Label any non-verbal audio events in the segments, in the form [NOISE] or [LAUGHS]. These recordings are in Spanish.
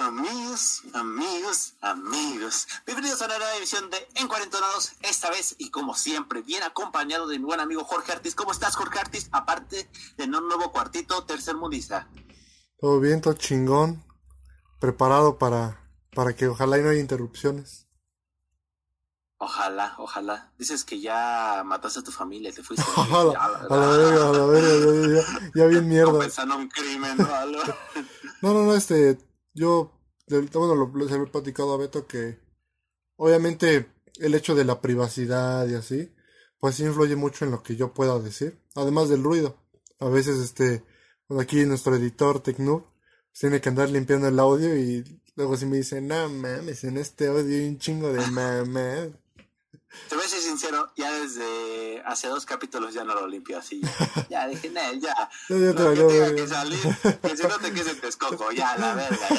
Amigos, amigos, amigos, bienvenidos a una nueva emisión de Encuarentonados, esta vez y como siempre, bien acompañado de mi buen amigo Jorge Artis. ¿Cómo estás, Jorge Artis? Aparte de un nuevo cuartito tercer mundista. Todo bien, todo chingón, preparado para, para que ojalá y no haya interrupciones. Ojalá, ojalá. Dices que ya mataste a tu familia, te fuiste. [LAUGHS] Ojalá, a la verga, a la verga, ya, ya, bien mierda. Un crimen, ¿no? [LAUGHS] no, no, no, este, yo, bueno, lo, se lo he platicado a Beto que obviamente el hecho de la privacidad y así, pues influye mucho en lo que yo pueda decir, además del ruido. A veces, este, aquí nuestro editor Tecnub tiene que andar limpiando el audio y luego si me dice, no mames, en este audio hay un chingo de mames. Te voy a ser sincero, ya desde hace dos capítulos ya no lo limpio así. [LAUGHS] Ya, dije, no, ya. ya, ya te que tenga que salir, que si no te quedes el pescoco, ya, la verga. [LAUGHS]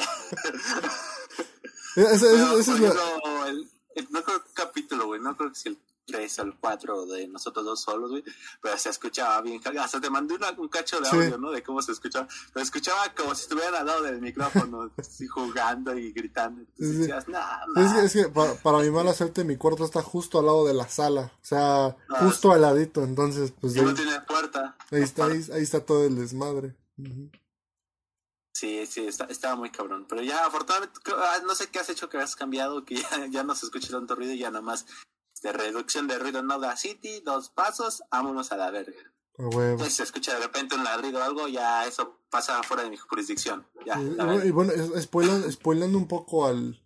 Ya. Eso, eso, eso es lo... el, el, no creo que capítulo, güey, no creo que si el tres o el cuatro de nosotros dos solos, güey, pero se escuchaba bien. Hasta te mandé una, un cacho de audio, ¿no? De cómo se escuchaba. Lo escuchaba como si estuvieran al lado del micrófono, [LAUGHS] así jugando y gritando. Entonces decías, nah, nah. Es que, es que para, mi mala suerte, mi cuarto está justo al lado de la sala. O sea, justo al ladito. Entonces, pues. ahí, no tiene puerta. Ahí está, ahí, está todo el desmadre. Sí, sí, está, estaba muy cabrón. Pero ya, afortunadamente, ah, no sé qué has hecho que has cambiado, que ya, ya no se escucha tanto ruido y ya nada más de reducción de ruido no da City, dos pasos, vámonos a la verga. Si se escucha de repente un ladrido o algo, ya eso pasa fuera de mi jurisdicción. Ya, y, bueno, spoilando, un poco al,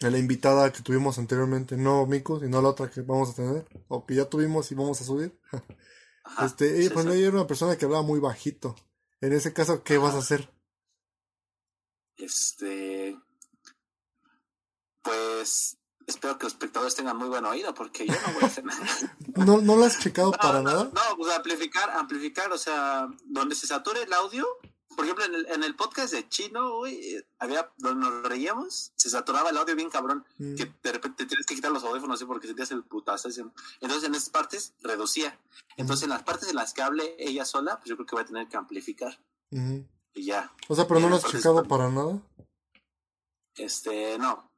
a la invitada que tuvimos anteriormente, no Miku, sino la otra que vamos a tener, o que ya tuvimos y vamos a subir. [LAUGHS] este, ella, ella era una persona que hablaba muy bajito. En ese caso, ¿qué vas a hacer? Este. Pues espero que los espectadores tengan muy buen oído porque yo no voy a hacer nada. [LAUGHS] ¿No, ¿No lo has checado para nada? No, pues amplificar, amplificar, o sea, donde se sature el audio. Por ejemplo, en el, en el podcast de Chino, había, donde nos reíamos, se saturaba el audio bien cabrón, mm. que de repente tienes que quitar los audífonos ¿sí? porque sentías el putazo. Entonces, en esas partes, reducía. Entonces, en las partes en las que hable ella sola, pues yo creo que va a tener que amplificar. Y ya. O sea, pero no lo has checado para nada. Este, no,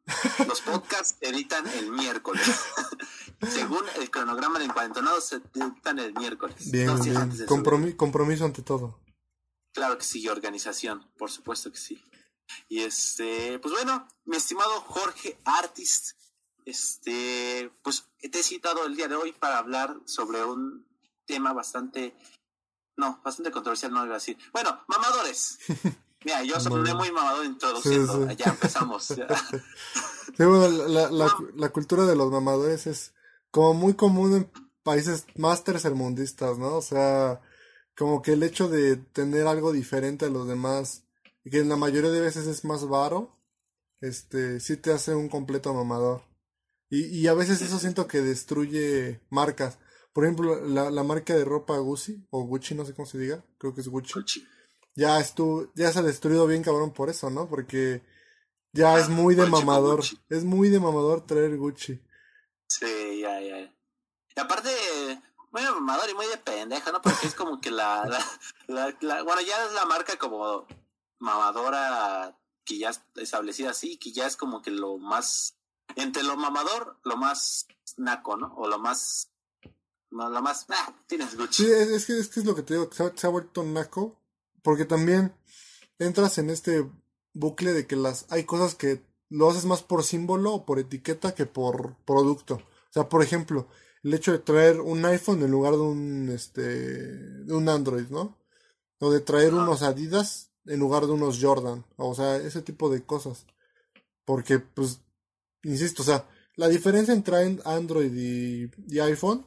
los podcasts editan el miércoles. [LAUGHS] Según el cronograma de Encuarentonados, se editan el miércoles. Bien, bien. compromiso ante todo. Claro que sí, organización, por supuesto que sí. Y este, pues bueno, mi estimado Jorge Artist, este, pues te he citado el día de hoy para hablar sobre un tema bastante, no, bastante controversial, no iba a decir. Bueno, mamadores. [LAUGHS] Mira, yo soy muy mamador introduciendo. Ya empezamos. [LAUGHS] la, la, la, cultura de los mamadores es como muy común en países más tercermundistas, ¿no? O sea, como que el hecho de tener algo diferente a los demás, y que en la mayoría de veces es más varo, este, sí te hace un completo mamador. Y, y a veces eso siento que destruye marcas. Por ejemplo, la, la marca de ropa Gucci, o Gucci, no sé cómo se diga, creo que es Gucci. Gucci ya estuvo, ya se ha destruido bien cabrón por eso, ¿no? Porque ya es muy de mamador, es muy de mamador traer Gucci. Sí, ya, ya. Y aparte, muy de mamador y muy de pendeja, ¿no? Porque es como que la, [LAUGHS] la, la, bueno, ya es la marca como mamadora que ya establecida así, que ya es como que lo más, entre lo mamador, lo más naco, ¿no? O lo más, lo más, ah, tienes Gucci. Sí, es, que, es que es lo que te digo, se se ha vuelto naco porque también entras en este bucle de que las hay cosas que lo haces más por símbolo o por etiqueta que por producto. O sea, por ejemplo, el hecho de traer un iPhone en lugar de un este de un Android, ¿no? O de traer unos Adidas en lugar de unos Jordan, o sea, ese tipo de cosas. Porque pues insisto, o sea, la diferencia entre Android y, y iPhone,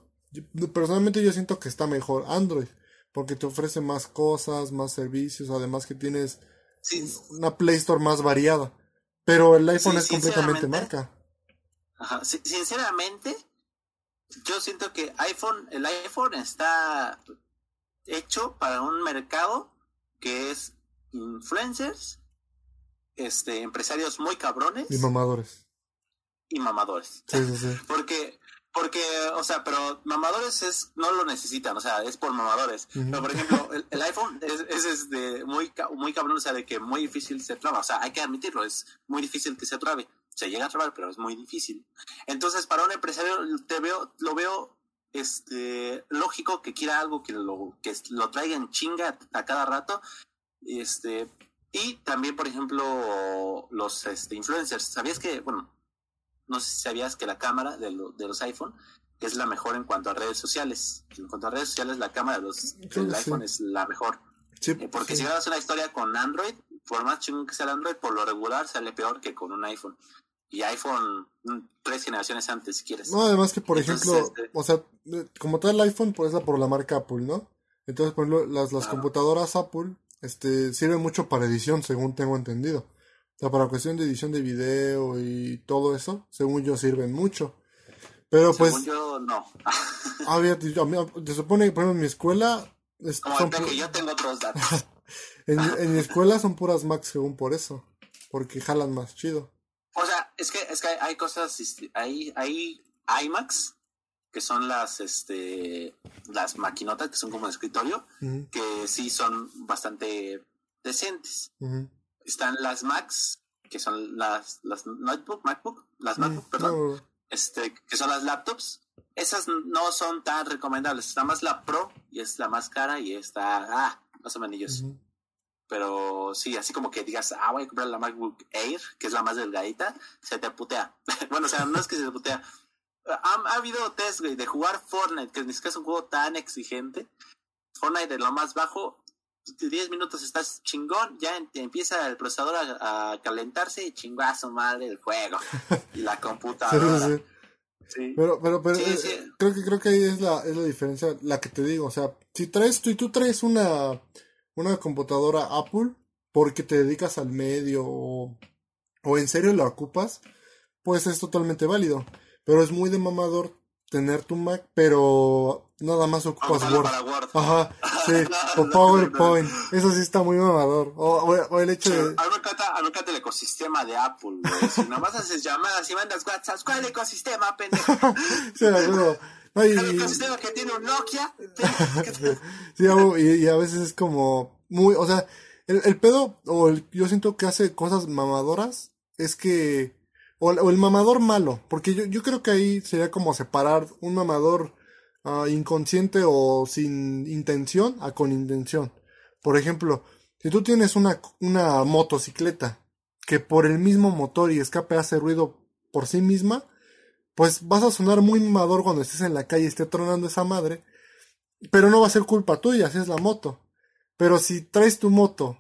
personalmente yo siento que está mejor Android porque te ofrece más cosas, más servicios, además que tienes una Play Store más variada. Pero el iPhone es completamente marca. Ajá. Sinceramente, yo siento que iPhone, el iPhone está hecho para un mercado que es influencers, este, empresarios muy cabrones. Y mamadores. Y mamadores. Sí, sí, sí. [LAUGHS] Porque Porque, o sea, pero mamadores es, no lo necesitan, o sea, es por mamadores. Pero, por ejemplo, el, iPhone es, es, este, muy, muy cabrón, o sea, de que muy difícil se traba. O sea, hay que admitirlo, es muy difícil que se trabe. Se llega a trabar, pero es muy difícil. Entonces, para un empresario, te veo, lo veo este, lógico que quiera algo que lo, que lo traiga en chinga a cada rato. Este, y también, por ejemplo, los este, influencers. ¿Sabías que, bueno, no sé si sabías que la cámara de, los iPhone es la mejor en cuanto a redes sociales. En cuanto a redes sociales, la cámara de los, del iPhone es la mejor. Eh, porque si vas una historia con Android, por más chingón que sea el Android, por lo regular sale peor que con un iPhone. Y iPhone mm, tres generaciones antes, si quieres. No, además que, por ejemplo, este o sea, como tal el iPhone, pues es por la marca Apple, ¿no? Entonces, por ejemplo, las, las computadoras Apple este, sirven mucho para edición, según tengo entendido. O sea, para cuestión de edición de video y todo eso, según yo, sirven mucho. Pero pues. Según yo, no. [LAUGHS] había, te supone que, por ejemplo, en mi escuela. Es, Como que yo tengo otros datos. [LAUGHS] en, en, mi escuela son puras Macs, según por eso. Porque jalan más chido. O sea, es que, es que hay, cosas. Hay, hay iMacs, que son las, este, las maquinotas que son como de escritorio, que sí son bastante decentes están las Macs, que son las, las notebook, MacBook, las mm, MacBook, perdón, este, que son las laptops. Esas no son tan recomendables. Está más la Pro y es la más cara y está, ah, más o menos. Pero sí, así como que digas, ah, voy a comprar la MacBook Air, que es la más delgadita, se te putea. [LAUGHS] bueno, o sea, no es que se te putea. Ha, ha habido test, güey, de jugar Fortnite, que es que es un juego tan exigente. Fortnite de lo más bajo 10 minutos estás chingón, ya empieza el procesador a, calentarse y chingazo madre el juego y la computadora. [LAUGHS] sí, Pero, pero, pero eh, creo que creo que ahí es la, es la diferencia, la que te digo, o sea, si traes tú y tú traes una, una computadora Apple porque te dedicas al medio o, o en serio la ocupas, pues es totalmente válido. Pero es muy de mamador tener tu Mac, pero nada más ocupas Word. Ajá, [LAUGHS] sí, o PowerPoint. Eso sí está muy mamador. O, o, el hecho de. A mí me encanta, me encanta el ecosistema de Apple, güey. Si nomás haces llamadas y mandas WhatsApp, ¿cuál ecosistema, pendejo? [LAUGHS] sí, no, el ecosistema que tiene un Nokia. [LAUGHS] sí, y, y, a veces es como muy, o sea, el, el pedo, o el, yo siento que hace cosas mamadoras, es que o, el mamador malo, porque yo, yo creo que ahí sería como separar un mamador uh, inconsciente o sin intención a con intención. Por ejemplo, si tú tienes una, una motocicleta que por el mismo motor y escape hace ruido por sí misma, pues vas a sonar muy mamador cuando estés en la calle y esté tronando esa madre, pero no va a ser culpa tuya, si es la moto. Pero si traes tu moto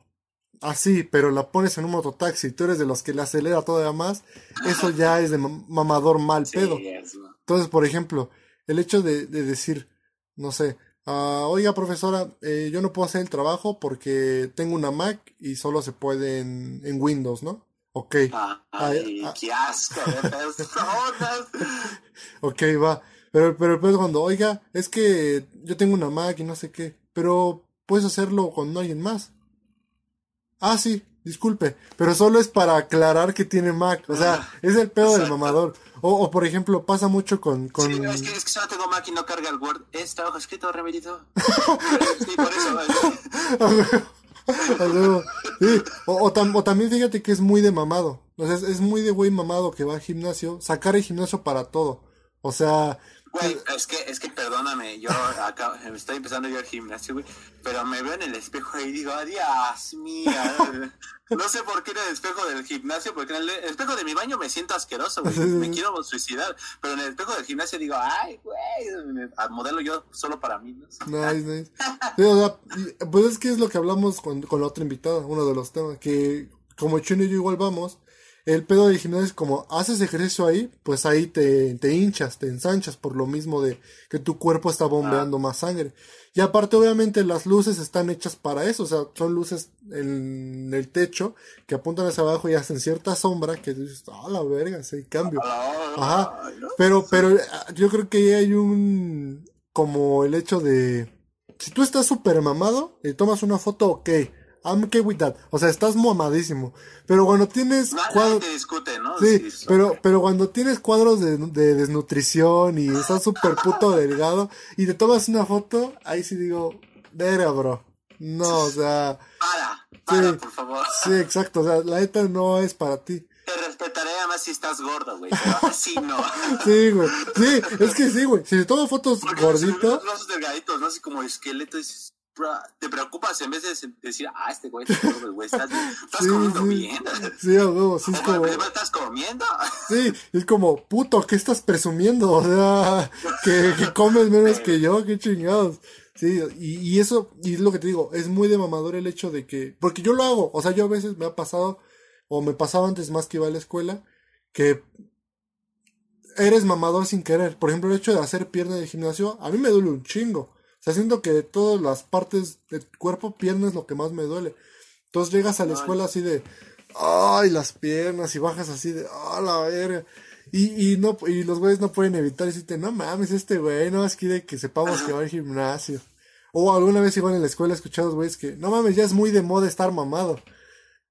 así, pero la pones en un mototaxi y tú eres de los que le acelera todavía más, eso ya es de mamador mal pedo. Entonces, por ejemplo, el hecho de, decir, no sé, uh, oiga profesora, eh, yo no puedo hacer el trabajo porque tengo una Mac y solo se puede en, Windows, ¿no? Ok. Ay, ah, qué asco de personas. [LAUGHS] ok, va. Pero, pero pues cuando, oiga, es que yo tengo una Mac y no sé qué, pero puedes hacerlo con alguien más. Ah, sí, disculpe, pero solo es para aclarar que tiene Mac. O sea, ah, es el pedo del mamador. O, o, por ejemplo, pasa mucho con. con... Sí, es que, es que solo tengo Mac y no carga el Word. Es trabajo escrito, remedito. [LAUGHS] sí, por eso. sí. o, o, también fíjate que es muy de mamado. O sea, es, es muy de güey mamado que va al gimnasio. Sacar el gimnasio para todo. O sea, Güey, es que, es que perdóname, yo acá estoy empezando yo al gimnasio, güey, pero me veo en el espejo y digo, Dios mío, no sé por qué en el espejo del gimnasio, porque en el espejo de mi baño me siento asqueroso, güey, me quiero suicidar, pero en el espejo del gimnasio digo, ay, güey, modelo yo solo para mí, ¿no? Nice, nice. pues es que es lo que hablamos con, con la otra invitada, uno de los temas, que como Chino y yo igual vamos, el pedo del gimnasio es como haces ejercicio ahí, pues ahí te, te hinchas, te ensanchas por lo mismo de que tu cuerpo está bombeando más sangre. Y aparte, obviamente, las luces están hechas para eso, o sea, son luces en el techo que apuntan hacia abajo y hacen cierta sombra que dices, ah, la verga, ese cambio. Ajá. Pero, pero yo creo que hay un, como el hecho de, si tú estás súper mamado y tomas una foto, ok, I'm okay with that. O sea, estás mamadísimo. Pero cuando tienes cuadros... te discute, ¿no? Sí, sí, pero, pero cuando tienes cuadros de, de desnutrición y estás súper puto delgado y te tomas una foto, ahí sí digo, verga, bro. No, o sea, Para, para, Sí. por favor. sí, exacto, o sea, la neta no es para ti. Te respetaré además si estás gordo, güey. Pero así no. [LAUGHS] Sí, güey, sí, es que sí, güey, si te tomo fotos gordito, los brazos delgaditos, ¿no? Así como esqueleto, dices, te preocupas en vez de decir, ah, este güey güey, estás, [LAUGHS] estás Sí, comiendo sí. bien. sí, a huevo, sí es [LAUGHS] como, "Güey, estás comiendo. [LAUGHS] sí, es como, puto, ¿qué estás presumiendo? O sea, que, que comes menos que yo, qué chingados. Sí, y, y eso, y es lo que te digo, es muy de mamador el hecho de que, porque yo lo hago, o sea, yo a veces me ha pasado, o me pasaba antes más que iba a la escuela, que eres mamador sin querer. Por ejemplo, el hecho de hacer pierna de gimnasio, a mí me duele un chingo. Sea, siento que de todas las partes del cuerpo, pierna es lo que más me duele. Entonces llegas a la escuela así de, ay, las piernas, y bajas así de, ah, la verga. Y, y, no, y los güeyes no pueden evitar decirte, no mames, este güey no más quiere que sepamos que va al gimnasio. O alguna vez igual en la escuela he escuchado güeyes que, no mames, ya es muy de moda estar mamado.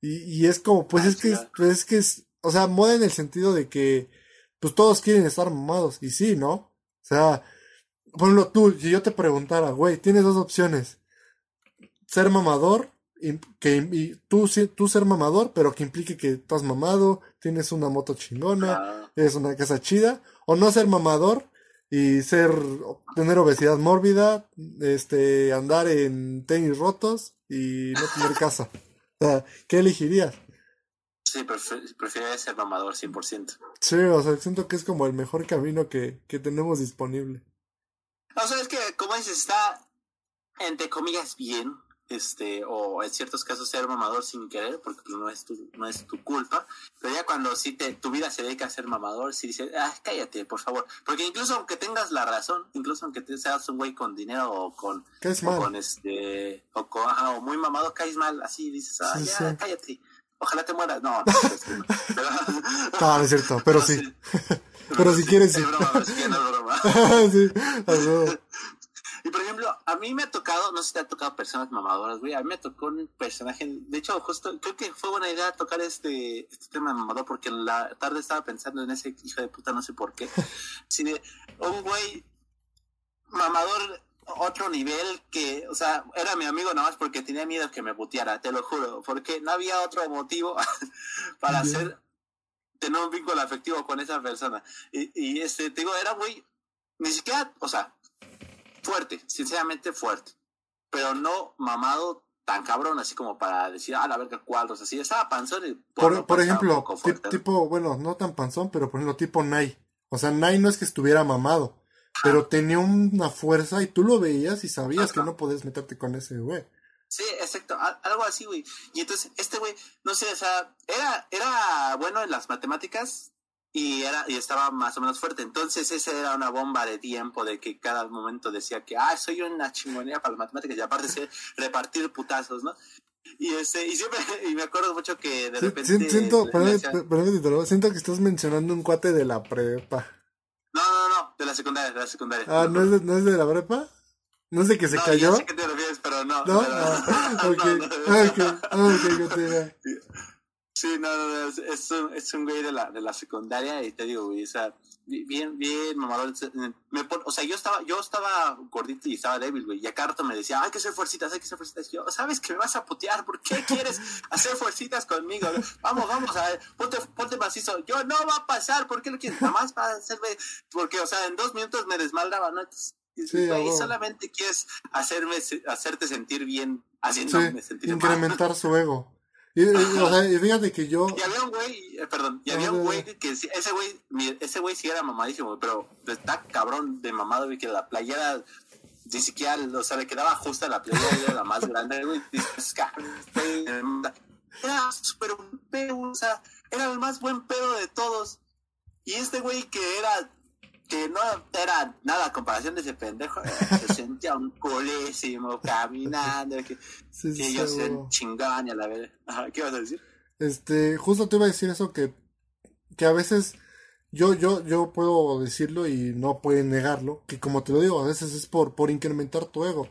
Y, y es como, pues Ah, es que, pues es que es, o sea, moda en el sentido de que, pues todos quieren estar mamados. Y sí, ¿no? O sea, por ejemplo, tú, si yo te preguntara, güey, tienes dos opciones. Ser mamador, y, que, y tú, sí- tú ser mamador, pero que implique que estás mamado, tienes una moto chingona, Ah, es una casa chida, o no ser mamador y ser, tener obesidad mórbida, este, andar en tenis rotos y no tener casa. O sea, ¿qué elegirías? sí, prefi- preferiría ser mamador 100%. Sí, o sea, siento que es como el mejor camino que, que tenemos disponible. O sea, es que, como dices, está, entre comillas, bien, este, o en ciertos casos ser mamador sin querer, porque pues, no es tu, no es tu culpa, pero ya cuando sí te, tu vida se dedica a ser mamador, sí dices, ah, cállate, por favor, porque incluso aunque tengas la razón, incluso aunque te seas un güey con dinero o con, ¿Qué es o con este, o con, ajá, o muy mamado, caes mal, así dices, ah, Sí, ya, sí. cállate, ojalá te mueras, no, no, no. [LAUGHS] pero, No, no es cierto, pero [LAUGHS] sí. [LAUGHS] Pero si quieres, sí. Es broma, es que no es broma. [LAUGHS] sí, a. Y por ejemplo, a mí me ha tocado, no sé si te ha tocado personas mamadoras, güey. A mí me tocó un personaje, de hecho, justo creo que fue buena idea tocar este, este tema de mamador, porque en la tarde estaba pensando en ese hijo de puta, no sé por qué. Un güey mamador, otro nivel que, o sea, era mi amigo nada más porque tenía miedo que me puteara, te lo juro, porque no había otro motivo [LAUGHS] para hacer, tener un vínculo afectivo con esa persona. Y, y este, te digo, era güey, ni siquiera, o sea, fuerte, sinceramente fuerte, pero no mamado tan cabrón así como para decir, ah, la verga, cuadros, así, estaba panzón y Por, por ejemplo, tipo, bueno, no tan panzón, pero por ejemplo, tipo Nai. O sea, Nai no es que estuviera mamado, pero tenía una fuerza y tú lo veías y sabías que no podías meterte con ese güey. Sí, exacto, algo así, güey. Y entonces, este güey, no sé, o sea, era, era bueno en las matemáticas y era, y estaba más o menos fuerte. Entonces, esa era una bomba de tiempo de que cada momento decía que, ah, soy una chingonía para las matemáticas y aparte sé [LAUGHS] repartir putazos, ¿no? Y este, y siempre, [LAUGHS] y me acuerdo mucho que de repente. siento, perdón, siento que estás mencionando un cuate de la prepa. no, no, no, de la secundaria, de la secundaria. Ah, ¿no es de, no es de la prepa? ¿No de que se No, cayó? ya sé que te refieres, pero no. ¿No? pero- Ah, [LAUGHS] no, ok, no, no. ah, ok, ah, ok, continúa. Sí, no, no, no, es, es un, es un güey de la, de la secundaria y te digo, güey, o sea, bi- bien, bien mamador. Me pon- o sea, yo estaba, yo estaba gordito y estaba débil, güey, y acá rato me decía, hay que hacer fuercitas, hay que hacer fuercitas. Y yo, sabes que me vas a putear, ¿por qué quieres hacer fuercitas conmigo? Vamos, vamos, a ver, ponte, ponte macizo. Yo, no va a pasar, ¿por qué lo quieres? Nada más para hacerme, porque, o sea, en dos minutos me desmaldaba, ¿no? Entonces, Sí, güey, solamente quieres hacerme, hacerte sentir bien, Sí, haciéndome sentir mal. incrementar su ego. Y, y, o sea, y fíjate que yo, Y había un güey, eh, perdón, y No, había un güey que sí- ese güey, ese güey sí era mamadísimo, pero está cabrón de mamado, güey, que la playera ni siquiera, o sea, le quedaba justa la playera, era la más grande, güey. Dices, "Cabrón, güey, Era súper buen pedo, o sea, era el más buen pedo de todos. Y este güey que era, que no era nada a comparación de ese pendejo, eh, [LAUGHS] se sentía un culísimo caminando, que, [LAUGHS] sí, que sí, yo chingón y a la vez. ¿qué vas a decir? Este, justo te iba a decir eso que, que a veces yo, yo, yo puedo decirlo y no pueden negarlo, que como te lo digo, a veces es por, por incrementar tu ego.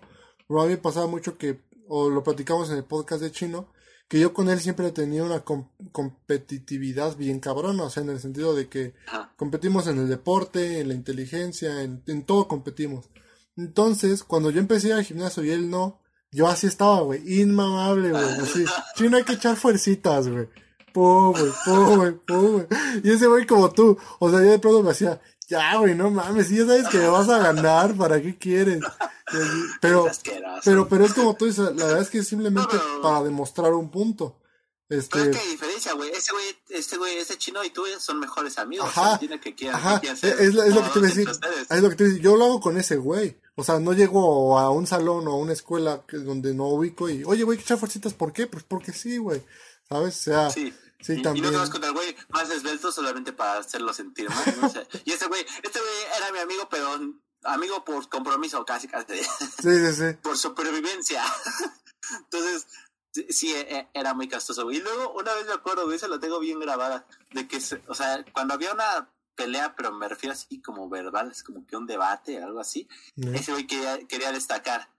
Pero a mí me pasaba mucho que o lo platicamos en el podcast de Chino, que yo con él siempre he tenido una competitividad bien cabrona, o sea, en el sentido de que competimos en el deporte, en la inteligencia, en, en todo competimos. Entonces, cuando yo empecé al gimnasio y él no, yo así estaba, güey, inmamable, güey, así, chino hay que echar fuercitas, güey. Pum, güey, pum, güey, pum, güey. Y ese güey como tú, o sea, yo de pronto me hacía, ya, güey, no mames, si ya sabes que me vas a ganar, ¿para qué quieres? Pero, pero, pero es como tú dices, la verdad es que es simplemente para demostrar un punto. Este... Pero es que hay diferencia, güey. Ese güey, este güey, ese chino y tú son mejores amigos. Ajá. que, ajá. es, es, lo que te voy a decir. Es lo que te voy a decir. Yo lo hago con ese güey. O sea, no llego a un salón o a una escuela donde no ubico y, oye, güey, ¿qué echar fuercitas? ¿Por qué? Pues porque sí, güey. ¿Sabes? O sea, sí. Sí, y, también. Y no te vas con el güey más esbelto solamente para hacerlo sentir mal. ¿no? y este güey, este güey era mi amigo, pero amigo por compromiso, casi, casi. Sí, sí, sí. por supervivencia. Entonces, sí, e, e, era muy castoso. Y luego, una vez me acuerdo, güey, se lo tengo bien grabada, de que, o sea, cuando había una pelea, pero me refiero así como verbal, es como que un debate, algo así, ese güey quería, quería destacar.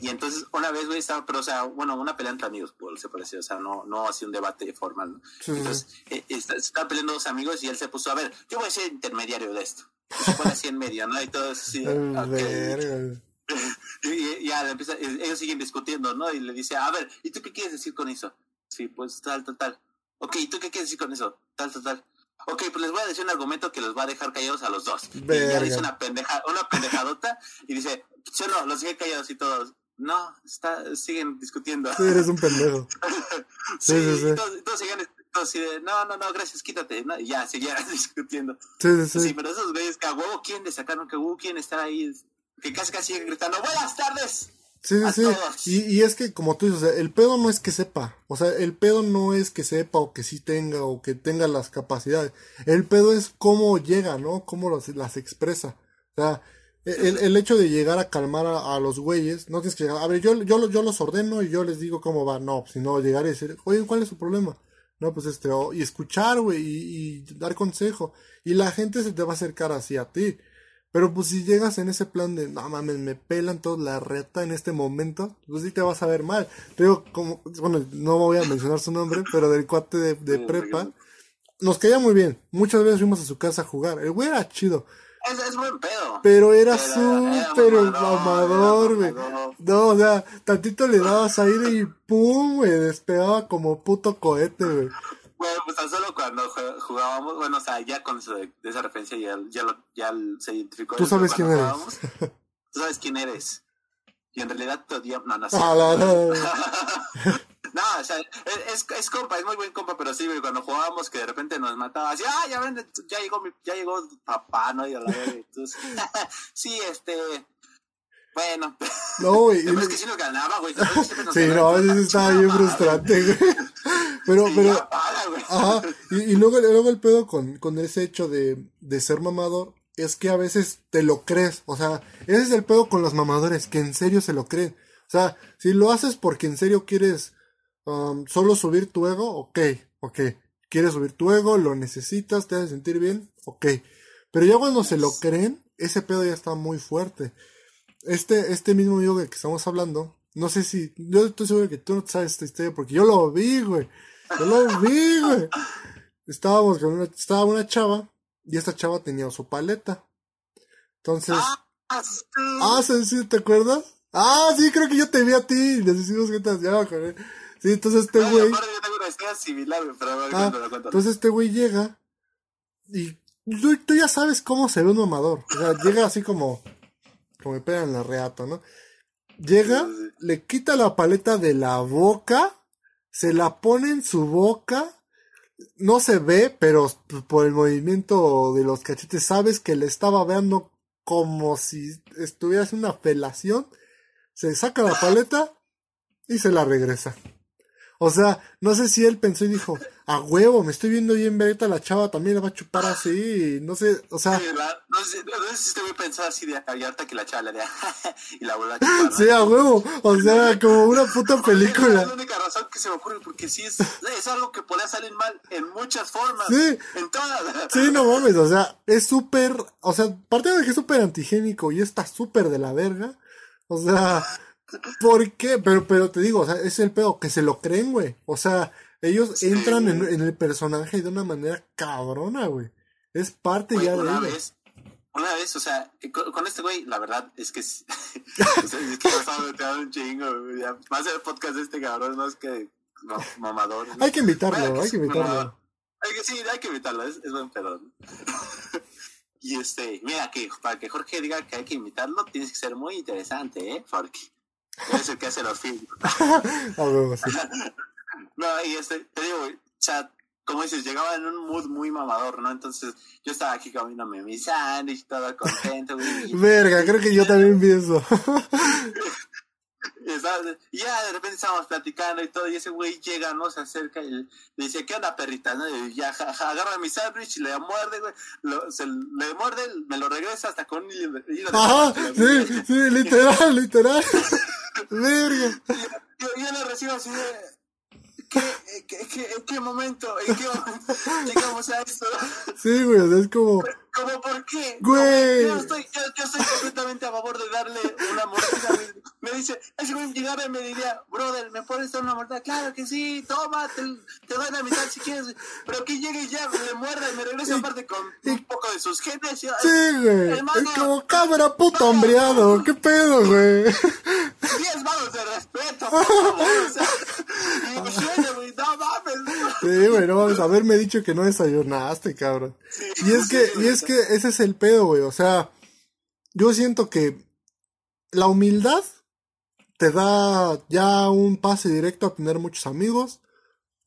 Y entonces, una vez, güey, estaba, pero, o sea, bueno, una pelea entre amigos, pues, se pareció, o sea, no, no así un debate formal, ¿no? Entonces, eh, estaban peleando dos amigos y él se puso, a ver, yo voy a ser intermediario de esto. Se pone así en medio, ¿no? Y todo así, [LAUGHS] [LAUGHS] y ya empieza, ellos siguen discutiendo, ¿no? Y le dice, a ver, ¿y tú qué quieres decir con eso? Sí, pues tal, tal, tal. Ok, ¿y tú qué quieres decir con eso? Tal, tal, tal. Ok, pues les voy a decir un argumento que los va a dejar callados a los dos. Y ya dice una, pendeja, una pendejadota y dice, yo no, los dejé callados y todos. No, está, siguen discutiendo. Sí, eres un pendejo. [LAUGHS] sí, sí, sí. Todos, todos siguen así de, no, no, no, gracias, quítate. ¿no? Y ya, seguían [LAUGHS] discutiendo. Sí, sí, sí. Sí, pero esos güeyes que a huevo quieren destacar, que a huevo quieren estar ahí que casi casi gritando, buenas tardes. Sí, sí, sí. Y, y, es que, como tú dices, el pedo no es que sepa. O sea, el pedo no es que sepa o que sí tenga o que tenga las capacidades. El pedo es cómo llega, ¿no? Cómo las expresa. O sea, el, el hecho de llegar a calmar a, los güeyes, no tienes que llegar. A ver, yo, yo, yo los ordeno y yo les digo cómo va. No, sino llegar y decir, oye, ¿cuál es su problema? No, pues este, y escuchar, güey, y, y dar consejo. Y la gente se te va a acercar así a ti. Pero pues si llegas en ese plan de, no mames, me pelan toda la reta en este momento, pues sí te vas a ver mal. Te digo, como, bueno, no voy a mencionar su nombre, pero del cuate de, prepa, nos caía muy bien. Muchas veces fuimos a su casa a jugar. El güey era chido. Es, es buen pedo. Pero era súper amador, güey. No, o sea, tantito le dabas aire y pum, güey, despegaba como puto cohete, güey. Bueno, pues tan solo cuando jugábamos, bueno, o sea, ya con eso de, esa referencia ya, ya, lo, ya se identificó. Tú sabes quién eres. Tú sabes quién eres. Y en realidad todavía, no, no sé. [LAUGHS] Ah, no, no, [LAUGHS] no, o sea, es, es compa, es muy buen compa, pero sí, cuando jugábamos que de repente nos mataba, así, ah, ya ven, ya llegó mi, ya llegó papá, ¿no? Y a la vez, entonces, [LAUGHS] sí, este, bueno. No, güey. es que sí nos ganaba, güey. [LAUGHS] Sí, no, a veces estaba bien frustrante, güey. [LAUGHS] Pero, pero. Ajá. Y, luego, luego el pedo con, con ese hecho de, de ser mamador es que a veces te lo crees. O sea, ese es el pedo con los mamadores, que en serio se lo creen. O sea, si lo haces porque en serio quieres um, solo subir tu ego, ok, ok. Quieres subir tu ego, lo necesitas, te hace sentir bien, ok. Pero ya cuando se lo creen, ese pedo ya está muy fuerte este, este mismo amigo que estamos hablando, no sé si, yo estoy seguro que tú no sabes esta historia porque yo lo vi, güey. Yo lo vi, güey. Estábamos con una, estaba una chava y esta chava tenía su paleta. Entonces, ah, sí. ah sí, ¿te acuerdas? Ah, sí, creo que yo te vi a ti les decimos que te. Sí, entonces este güey. Ah, entonces este güey llega y tú, tú, ya sabes cómo se ve un mamador. O sea, llega así como como me pegan la reata, ¿no? Llega, le quita la paleta de la boca, se la pone en su boca, no se ve, pero por el movimiento de los cachetes sabes que le estaba veando como si estuviera haciendo una felación, se saca la paleta y se la regresa. O sea, no sé si él pensó y dijo, a huevo, me estoy viendo bien verita la chava, también la va a chupar así, no sé, o sea... no, sé, no sé si usted voy a pensar así de abierta que la chava le dé [LAUGHS] y la vuelva a chupar. Sí, a huevo, o sea, como una puta película. Es la única razón que se me ocurre, porque sí es, es algo que podría salir mal en muchas formas. Sí. En todas. Sí, no mames, o sea, es súper, o sea, parte de que es súper antigénico y está súper de la verga, o sea... ¿Por qué? Pero, pero te digo, o sea, es el pedo, que se lo creen, güey. O sea, ellos entran en, en, el personaje de una manera cabrona, güey. Es parte ya de una vez, una vez, o sea, con, con, este güey, la verdad es que, es, [LAUGHS] o sea, es que me estaba metiendo un chingo, güey. Más el podcast de este cabrón, no es que no, mamador. ¿no? Hay que invitarlo, hay que invitarlo. Hay que, sí, hay que invitarlo, es, es buen pedo. ¿no? [LAUGHS] y este, mira, que para que Jorge diga que hay que invitarlo, tienes que ser muy interesante, ¿eh? Porque es el que hace los films. [LAUGHS] No, y este, te digo, o sea, como dices, llegaba en un mood muy mamador, ¿no? Entonces, yo estaba aquí comiéndome mi sándwich, todo contento, güey. Verga, creo que yo también pienso. [LAUGHS] Y, estaba, y ya de repente estábamos platicando y todo, y ese güey llega, ¿no? Se acerca y le dice, ¿qué onda, perrita? ¿no? Y ya ja, ja, agarra mi sándwich y le muerde, güey. Lo, se, le muerde, me lo regresa hasta con un hilo de Ajá, sí, sí, literal, literal. [LAUGHS] Verga. Yo, yo lo recibo así de... ¿Qué, qué, qué, ¿En qué momento? ¿En qué momento [LAUGHS] llegamos a esto? Sí, güey, o sea, es como... ¿Cómo por qué? Güey. Yo estoy, yo, yo estoy completamente a favor de darle una mordida. Me dice, ese güey llegara y me diría, brother, ¿me puedes dar una mordida? Claro que sí, toma, te, te doy la mitad si quieres. Pero que llegue ya, me muerda y me regrese aparte con un poco de sus genes. Yo, Sí, güey. Hermano, Es como cámara puto hambriado. ¿Qué pedo, güey? 10 manos de respeto, [LAUGHS] por favor. O sea, y higiene, güey, no mames. Sí, güey, no mames, haberme dicho que no desayunaste, cabrón. Y es que, y es que ese es el pedo, güey. O sea, yo siento que la humildad te da ya un pase directo a tener muchos amigos,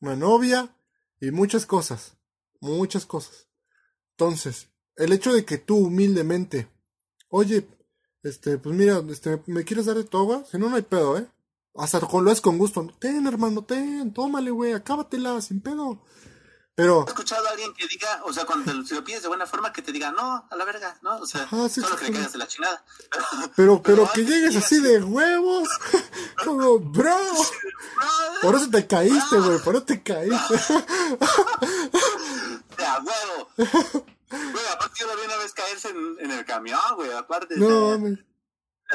una novia y muchas cosas. Muchas cosas. Entonces, el hecho de que tú humildemente, oye, este, pues mira, este, ¿me quieres dar de tu agua? Si no, no hay pedo, ¿eh? Hasta lo es con gusto. Ten, hermano, ten, tómale, güey, acábatela, sin pedo. Pero, ¿Has escuchado a alguien que diga, o sea, cuando te, si lo pides de buena forma, que te diga, no, a la verga, ¿no? O sea, Ajá, sí, solo sí, que sí. le caigas de la chingada. pero, pero que llegues así de huevos, [LAUGHS] como, bro, por eso te caíste, güey, por eso te caíste. [LAUGHS] De a huevo. Güey, aparte yo lo vi una vez caerse en, en el camión, güey, aparte. No, mames.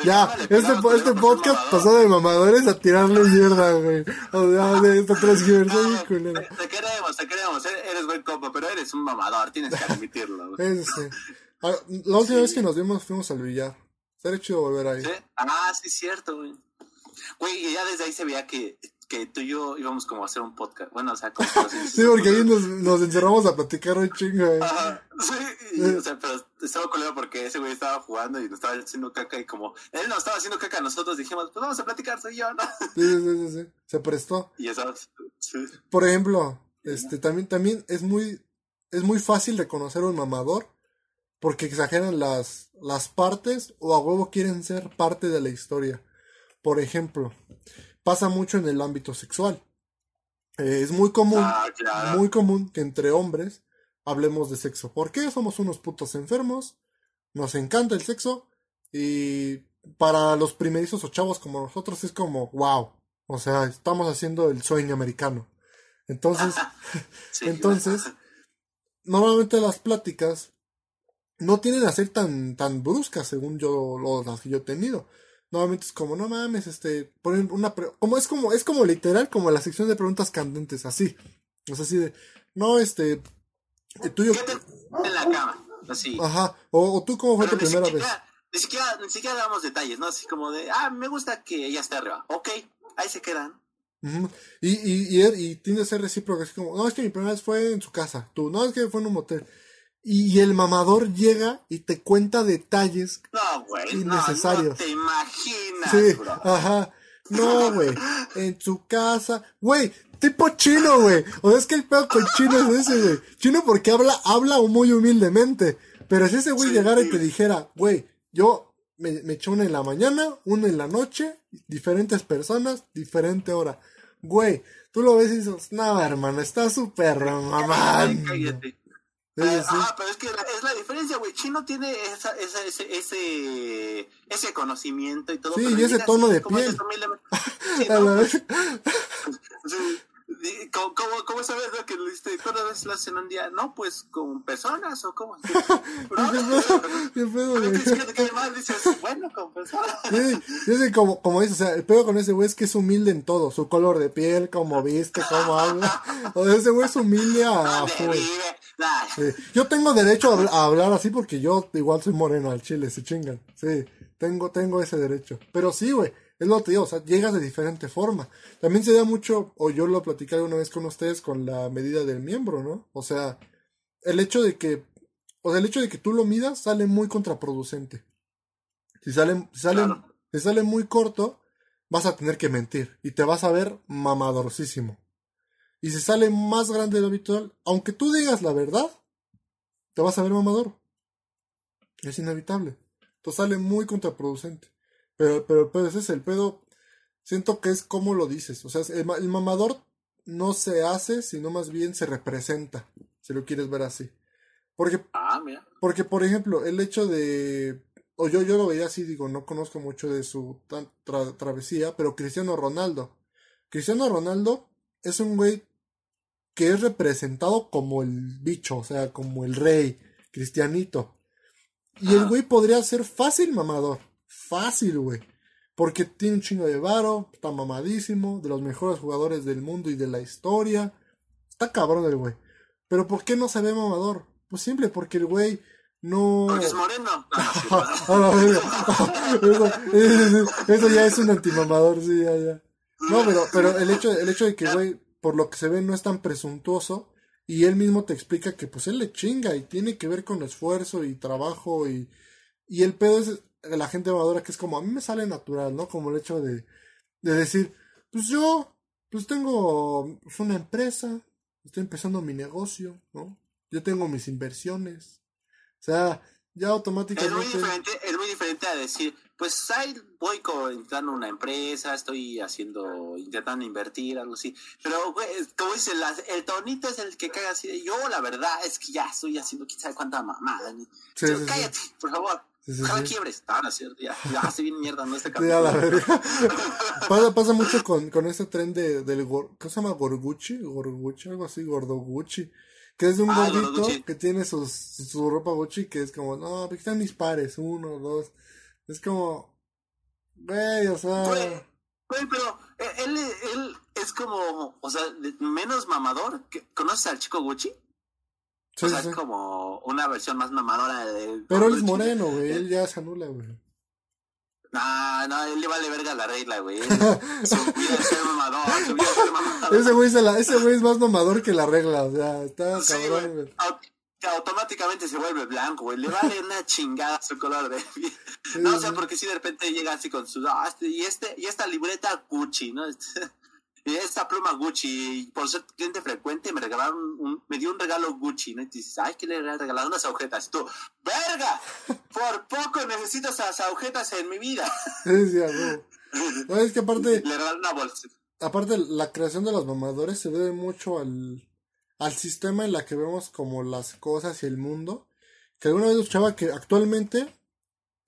Ya, este, este podcast pasó de mamadores a tirarle mierda, güey. O sea, de esta transgiversia No, culera. te, te queremos, te queremos, eres eres buen compa, pero eres un mamador, tienes que admitirlo. güey. Ah, La última vez que nos vimos fuimos al billar. Sería chido volver ahí. ¿Sí? Ah, sí, es cierto, güey. Güey, y ya desde ahí se veía que, que tú y yo íbamos como a hacer un podcast. Bueno, o sea, como... [LAUGHS] Sí, porque ahí nos, nos encerramos a platicar un chingo, güey. Ajá, sí, y, o sea, pero estaba culero porque ese güey estaba jugando y nos estaba haciendo caca y como él nos estaba haciendo caca, nosotros dijimos, pues vamos a platicar, soy yo, ¿no? [LAUGHS] Sí, sí, sí, sí. Se prestó. Y eso, sí. Por ejemplo, este también, también es muy, es muy fácil reconocer a un mamador porque exageran las, las partes o a huevo quieren ser parte de la historia. Por ejemplo, pasa mucho en el ámbito sexual. Eh, es muy común, Ah, claro. muy común que entre hombres hablemos de sexo. ¿Por qué? Somos unos putos enfermos, nos encanta el sexo y para los primerizos o chavos como nosotros es como, wow, o sea, estamos haciendo el sueño americano. Entonces, [LAUGHS] [LAUGHS] Sí, entonces, normalmente las pláticas no tienen a ser tan, tan bruscas según yo, lo- las que yo he tenido. Normalmente es como, no mames, este, ponen una, pre- como es como, es como literal, como la sección de preguntas candentes, así. O sea, así de, no, este, eh, ¿Qué te en la cama? Así. ajá, o, o tú cómo fue Pero tu primera vez. ni siquiera, ni siquiera damos detalles, ¿no? Así como de, ah, me gusta que ella esté arriba. Ok, ahí se quedan. Ujú. Y, y, y, y tiende a ser recíproco, así como, no, es que mi primera vez fue en su casa, tú, no, es que fue en un motel. Y, el mamador llega y te cuenta detalles No, güey. No, no Innecesarios. te imaginas, Sí, bro. ajá. No, güey. En su casa. Güey, tipo chino, güey. O sea, es que el pedo con chino es ese, güey. Chino porque habla, habla muy humildemente. Pero si ese güey Sí. llegara y te dijera, güey, yo me, me eché una en la mañana, una en la noche, diferentes personas, diferente hora. Güey, tú lo ves y dices, no, hermano, está súper mamando. Cállate. Sí, Eh, sí. Ajá, pero es que la- es la diferencia, güey. Chino tiene esa, esa, ese, ese, ese conocimiento y todo. Sí, pero y ese tono así, de piel. [LAUGHS] Sí, no, vez. sí, ¿Cómo, cómo, cómo sabes lo que le diste? ¿Cuántas veces lo hacen un día? No, pues con personas o cómo. ¿Qué pedo? ¿Qué más dices? Bueno, con personas. Sí, como, como dices, o sea, el pedo con ese güey es que es humilde en todo. Su color de piel, cómo viste, cómo habla. O sea, ese güey es humilde a, a full. Sí. Yo tengo derecho a, a hablar así porque yo igual soy moreno al chile, se chingan. Sí, tengo, tengo ese derecho. Pero sí, güey. Es lo que te digo, o sea, llegas de diferente forma. También se da mucho, o yo lo platicé alguna vez con ustedes, con la medida del miembro, ¿no? O sea, el hecho de que, o sea, el hecho de que tú lo midas sale muy contraproducente. Si sale, si sale, Claro. si sale muy corto, vas a tener que mentir y te vas a ver mamadorcísimo. Y si sale más grande de lo habitual, aunque tú digas la verdad, te vas a ver mamador. Es inevitable. Entonces sale muy contraproducente. Pero, pero el pedo es ese, el pedo siento que es como lo dices. O sea, el, ma- el mamador no se hace, sino más bien se representa, si lo quieres ver así. Porque, Ah, mira. porque por ejemplo, el hecho de... O yo, yo lo veía así, digo, no conozco mucho de su tra- travesía, pero Cristiano Ronaldo. Cristiano Ronaldo es un güey que es representado como el bicho, o sea, como el rey, cristianito. Y el Ajá. güey podría ser fácil mamador. Fácil, güey. Porque tiene un chingo de varo, está mamadísimo, de los mejores jugadores del mundo y de la historia. Está cabrón el güey. Pero ¿por qué no se ve mamador? Pues simple, porque el güey no... Porque es moreno. [LAUGHS] Ah, eso ya es un antimamador, sí, ya, ya. No, pero, pero el hecho, el hecho de que, güey, por lo que se ve, no es tan presuntuoso. Y él mismo te explica que, pues, él le chinga y tiene que ver con esfuerzo y trabajo y, y el pedo es la gente mamadora que es como, a mí me sale natural, ¿no? Como el hecho de, de decir, pues yo, pues tengo pues, una empresa, estoy empezando mi negocio, ¿no? Yo tengo mis inversiones. O sea, ya Es muy automáticamente... diferente, es muy diferente a decir, pues ahí voy con intentando una empresa, estoy haciendo, intentando invertir, algo así. Pero, güey, como dice, la- el tonito es el que caga así de, yo la verdad es que ya estoy haciendo quién sabe cuánta mamada. Sí, Pero sí, sí. cállate, por favor. Sí, sí, Ojalá sí. quiebres. Ah, es cierto, ya, ya estoy bien mierda, no este [LAUGHS] Sí, verga. [LAUGHS] pasa, pasa mucho con, con este tren de, del ¿cómo se llama? Gorguchi, Gorguchi, algo así, Gordoguchi. Que es de un Ah, gordito que tiene sus, su, su ropa Gucci que es como, no, aquí están mis pares, uno, dos. Es como, güey, o sea, Güey, güey, pero eh, él, él es como, o sea, menos mamador. que- ¿Conoces al chico Gucci? sí, o sea, sí, es como una versión más mamadora de... Pero él es moreno, güey, él ya se anula, güey. No, no, él le vale verga la regla, güey. [LAUGHS] Su vida es ser mamador, su vida es ser mamador. Ese güey, se la, ese güey es más mamador que la regla, o sea, está Sí, cabrón, güey. Que automáticamente se vuelve blanco, güey. Le vale una chingada su color de piel. No, o sea, porque si de repente llega así con su... ah, este- y, este, y esta libreta Gucci, ¿no? [LAUGHS] Y esta pluma Gucci, y por ser cliente frecuente, me regalaron un, me dio un regalo Gucci, ¿no? Y dices, ay, ¿qué le he regalado? Unas agujetas. Y tú, ¡verga! Por poco necesito esas agujetas en mi vida. [LAUGHS] Sí. No, es que aparte, Le regalaron una bolsa. aparte la creación de los mamadores se debe mucho al, al sistema en la que vemos como las cosas y el mundo. Que alguna vez escuchaba que actualmente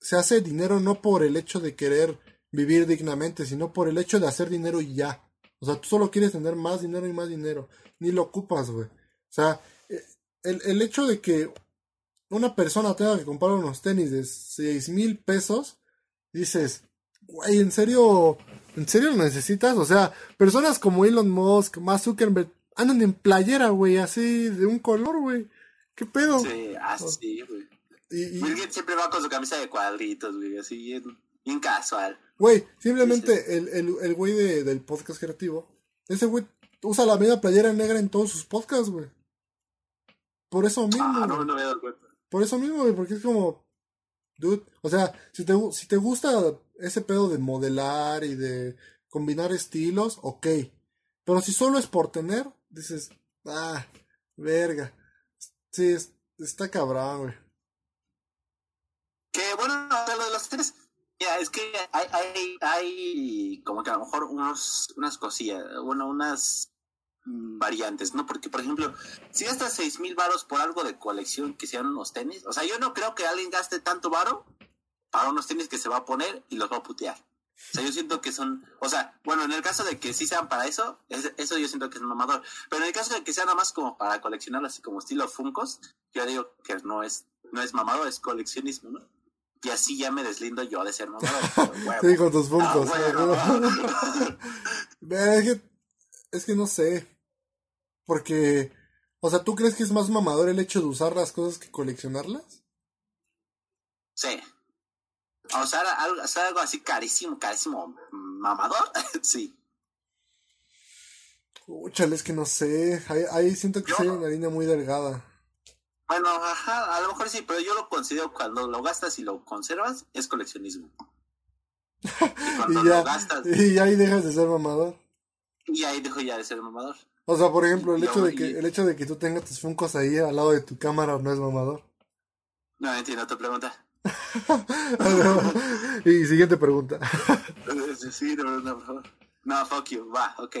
se hace dinero no por el hecho de querer vivir dignamente, sino por el hecho de hacer dinero y ya. O sea, tú solo quieres tener más dinero y más dinero. Ni lo ocupas, güey. O sea, eh, el, el hecho de que una persona tenga que comprar unos tenis de seis mil pesos, dices, güey, ¿en serio? ¿En serio lo necesitas? O sea, personas como Elon Musk, Mark Zuckerberg, andan en playera, güey, así de un color, güey. ¿Qué pedo? Sí, así, güey. Y, y- Bill Gates siempre va con su camisa de cuadritos, güey, así bien, bien casual. güey, simplemente el, el, el güey de- del podcast creativo, ese güey usa la misma playera negra en todos sus podcasts, güey. Por eso mismo, Ah, no, no me he dado cuenta. Por eso mismo, güey, porque es como, dude, o sea, si te, si te gusta ese pedo de modelar y de combinar estilos, ok. Pero si solo es por tener, dices, ah, verga. Sí, es- está cabrón, güey. Que bueno, lo de los tres, mira, es que hay, hay, hay como que a lo mejor unos, unas cosillas, bueno, unas mm, variantes, ¿no? Porque, por ejemplo, si gastas seis mil varos por algo de colección que sean unos tenis, o sea, yo no creo que alguien gaste tanto varo para unos tenis que se va a poner y los va a putear. O sea, yo siento que son, o sea, bueno, en el caso de que sí sean para eso, eso yo siento que es mamador. Pero en el caso de que sea nada más como para coleccionar así como estilo Funcos, yo digo que no es, no es mamador, es coleccionismo, ¿no? Y así ya me deslindo yo de ser mamador. [LAUGHS] sí, con tus Funcos. Ah, [LAUGHS] es, que, es que no sé. Porque, o sea, ¿tú crees que es más mamador el hecho de usar las cosas que coleccionarlas? Sí. O sea, algo, algo así carísimo, carísimo, mamador, [LAUGHS] sí. Chale, es que no sé. Ahí, siento que soy una línea muy delgada. Bueno, ajá, a lo mejor sí, pero yo lo considero cuando lo gastas y lo conservas, es coleccionismo. [LAUGHS] Y, ya, y ahí dejas de ser mamador. Y ahí dejo ya de ser mamador. O sea, por ejemplo, el hecho de que el hecho de que tú tengas tus funcos ahí al lado de tu cámara no es mamador. No entiendo tu pregunta. [LAUGHS] y siguiente pregunta. sí, no, no, por favor. No, fuck you, va, ok,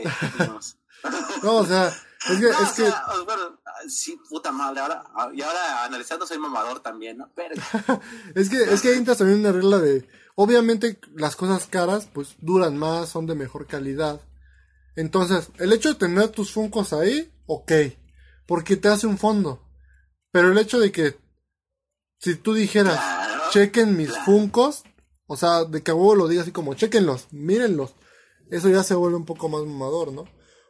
No, o sea, es que... es que... bueno, sí, puta madre, ahora, y ahora analizando soy mamador también, ¿no? Pero... [LAUGHS] es que, es que entras también una regla de, obviamente las cosas caras, pues duran más, son de mejor calidad. Entonces, el hecho de tener tus funcos ahí, ok, porque te hace un fondo. Pero el hecho de que, si tú dijeras, chequen mis funcos, o sea, de que a huevo lo diga así como, chequenlos, mírenlos, eso ya se vuelve un poco más mamador, ¿no?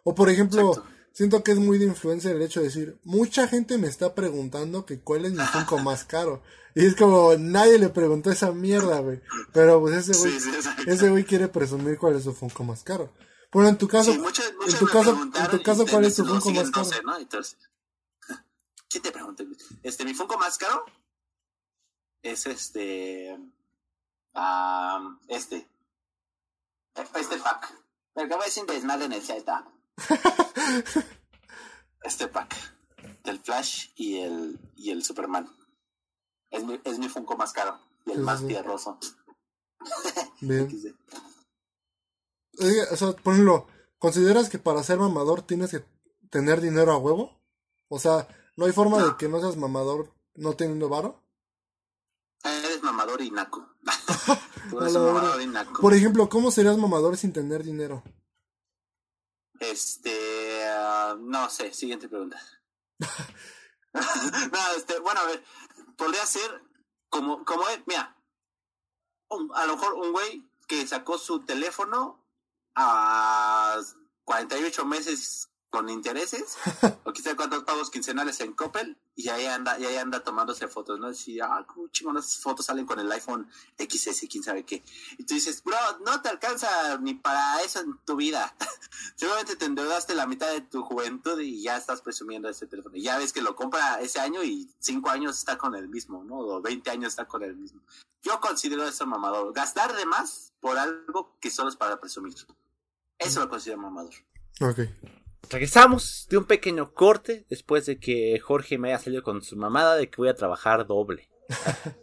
O por ejemplo, siento que es muy de influencia el hecho de decir, mucha gente me está preguntando que cuál es mi funko [LAUGHS] más caro. Y es como, nadie le preguntó esa mierda, güey. Pero pues ese güey, ese güey quiere presumir cuál es su funko más caro. Bueno, en tu caso, en tu caso, en tu caso, ¿cuál es tu funko más caro? ¿no? Entonces, [LAUGHS] ¿Quién te pregunta? Este, mi funko más caro es este. Um, este. Este pack. Me acabo de decir desmadre en el Z. [LAUGHS] este pack. Del Flash y el, y el Superman. Es mi, es mi Funko más caro. Y el más tierroso. [LAUGHS] Bien. o sea, por ejemplo, ¿consideras que para ser mamador tienes que tener dinero a huevo? O sea, ¿no hay forma de que no seas mamador no teniendo varo? Mamador y naco. [LAUGHS] mamador y naco. Por ejemplo, ¿cómo serías mamador sin tener dinero? Este, ah, no sé, siguiente pregunta. [LAUGHS] [LAUGHS] no, este, bueno, a ver, podría ser como, como es, mira, a lo mejor un güey que sacó su teléfono a 48 meses con intereses, [LAUGHS] o quizá cuántos pagos quincenales en Coppel, y ahí anda, y ahí anda tomándose fotos, ¿no? Si, ah, chingonas fotos salen con el iPhone XS, quién sabe qué. Y tú dices, bro, no te alcanza ni para eso en tu vida. [LAUGHS] Seguramente te endeudaste la mitad de tu juventud y ya estás presumiendo ese teléfono. Y ya ves que lo compra ese año y cinco años está con el mismo, ¿no? O 20 años está con el mismo. Yo considero eso mamador. Gastar de más por algo que solo es para presumir. Eso lo considero mamador. Ok. Regresamos de un pequeño corte después de que Jorge me haya salido con su mamada de que voy a trabajar doble. [LAUGHS]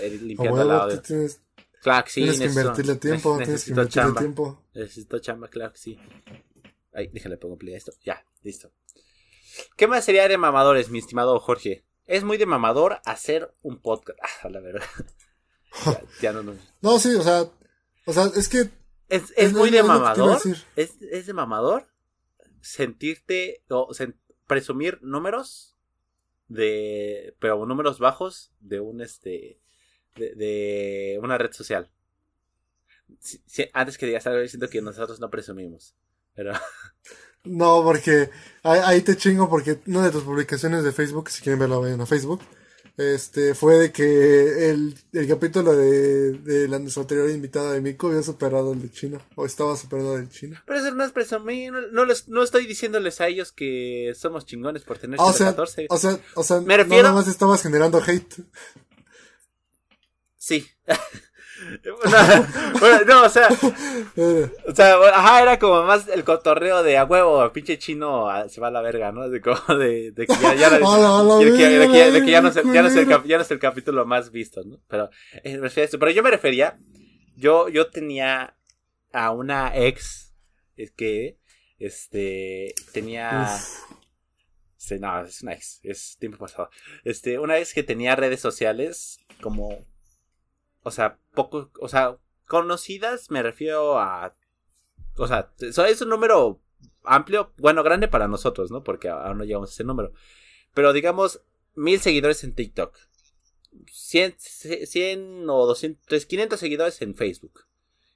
Eh, limpiando la audio. Tienes, claro que sí. Tienes que invertirle tiempo, tienes que invertirle chamba. tiempo. Necesito chamba, claro que sí. Ay, déjale pongo play a esto. Ya, listo. ¿Qué más sería de mamadores, mi estimado Jorge? Es muy de mamador hacer un podcast. [LAUGHS] Ah, la verdad. [LAUGHS] ya, no, no. no, sí, o sea, o sea, es que es, es, muy de mamador. Es, es de mamador sentirte o presumir números de pero números bajos de un este de, una red social. Antes quería estar diciendo que nosotros no presumimos pero [LAUGHS] no porque ahí, te chingo porque una de tus publicaciones de Facebook si quieren verlo vayan a Facebook este fue de que el, el capítulo de, de la nuestra anterior invitada de Miko había superado el de China o estaba superado el de China. Pero eso no es presumir, no, les, no estoy diciéndole a ellos que somos chingones por tener o sea, 14. O sea, o sea, Me refiero... nada más estabas generando hate. Sí. [LAUGHS] bueno, no, o sea, [LAUGHS] o sea, ajá, era como más el cotorreo de a huevo, pinche chino se va a la verga, ¿no? De como de, que ya, [LAUGHS] ya, no, es el, capítulo más visto, ¿no? Pero, eh, pero yo me refería, yo, yo tenía a una ex, es que, este, tenía, este, no, es una ex, es tiempo pasado, este, una ex que tenía redes sociales como o sea, poco, o sea, conocidas me refiero a... O sea, es un número amplio, bueno, grande para nosotros, ¿no? Porque aún no llegamos a ese número. Pero digamos, mil seguidores en TikTok. 100, 100 o 200, 500 seguidores en Facebook.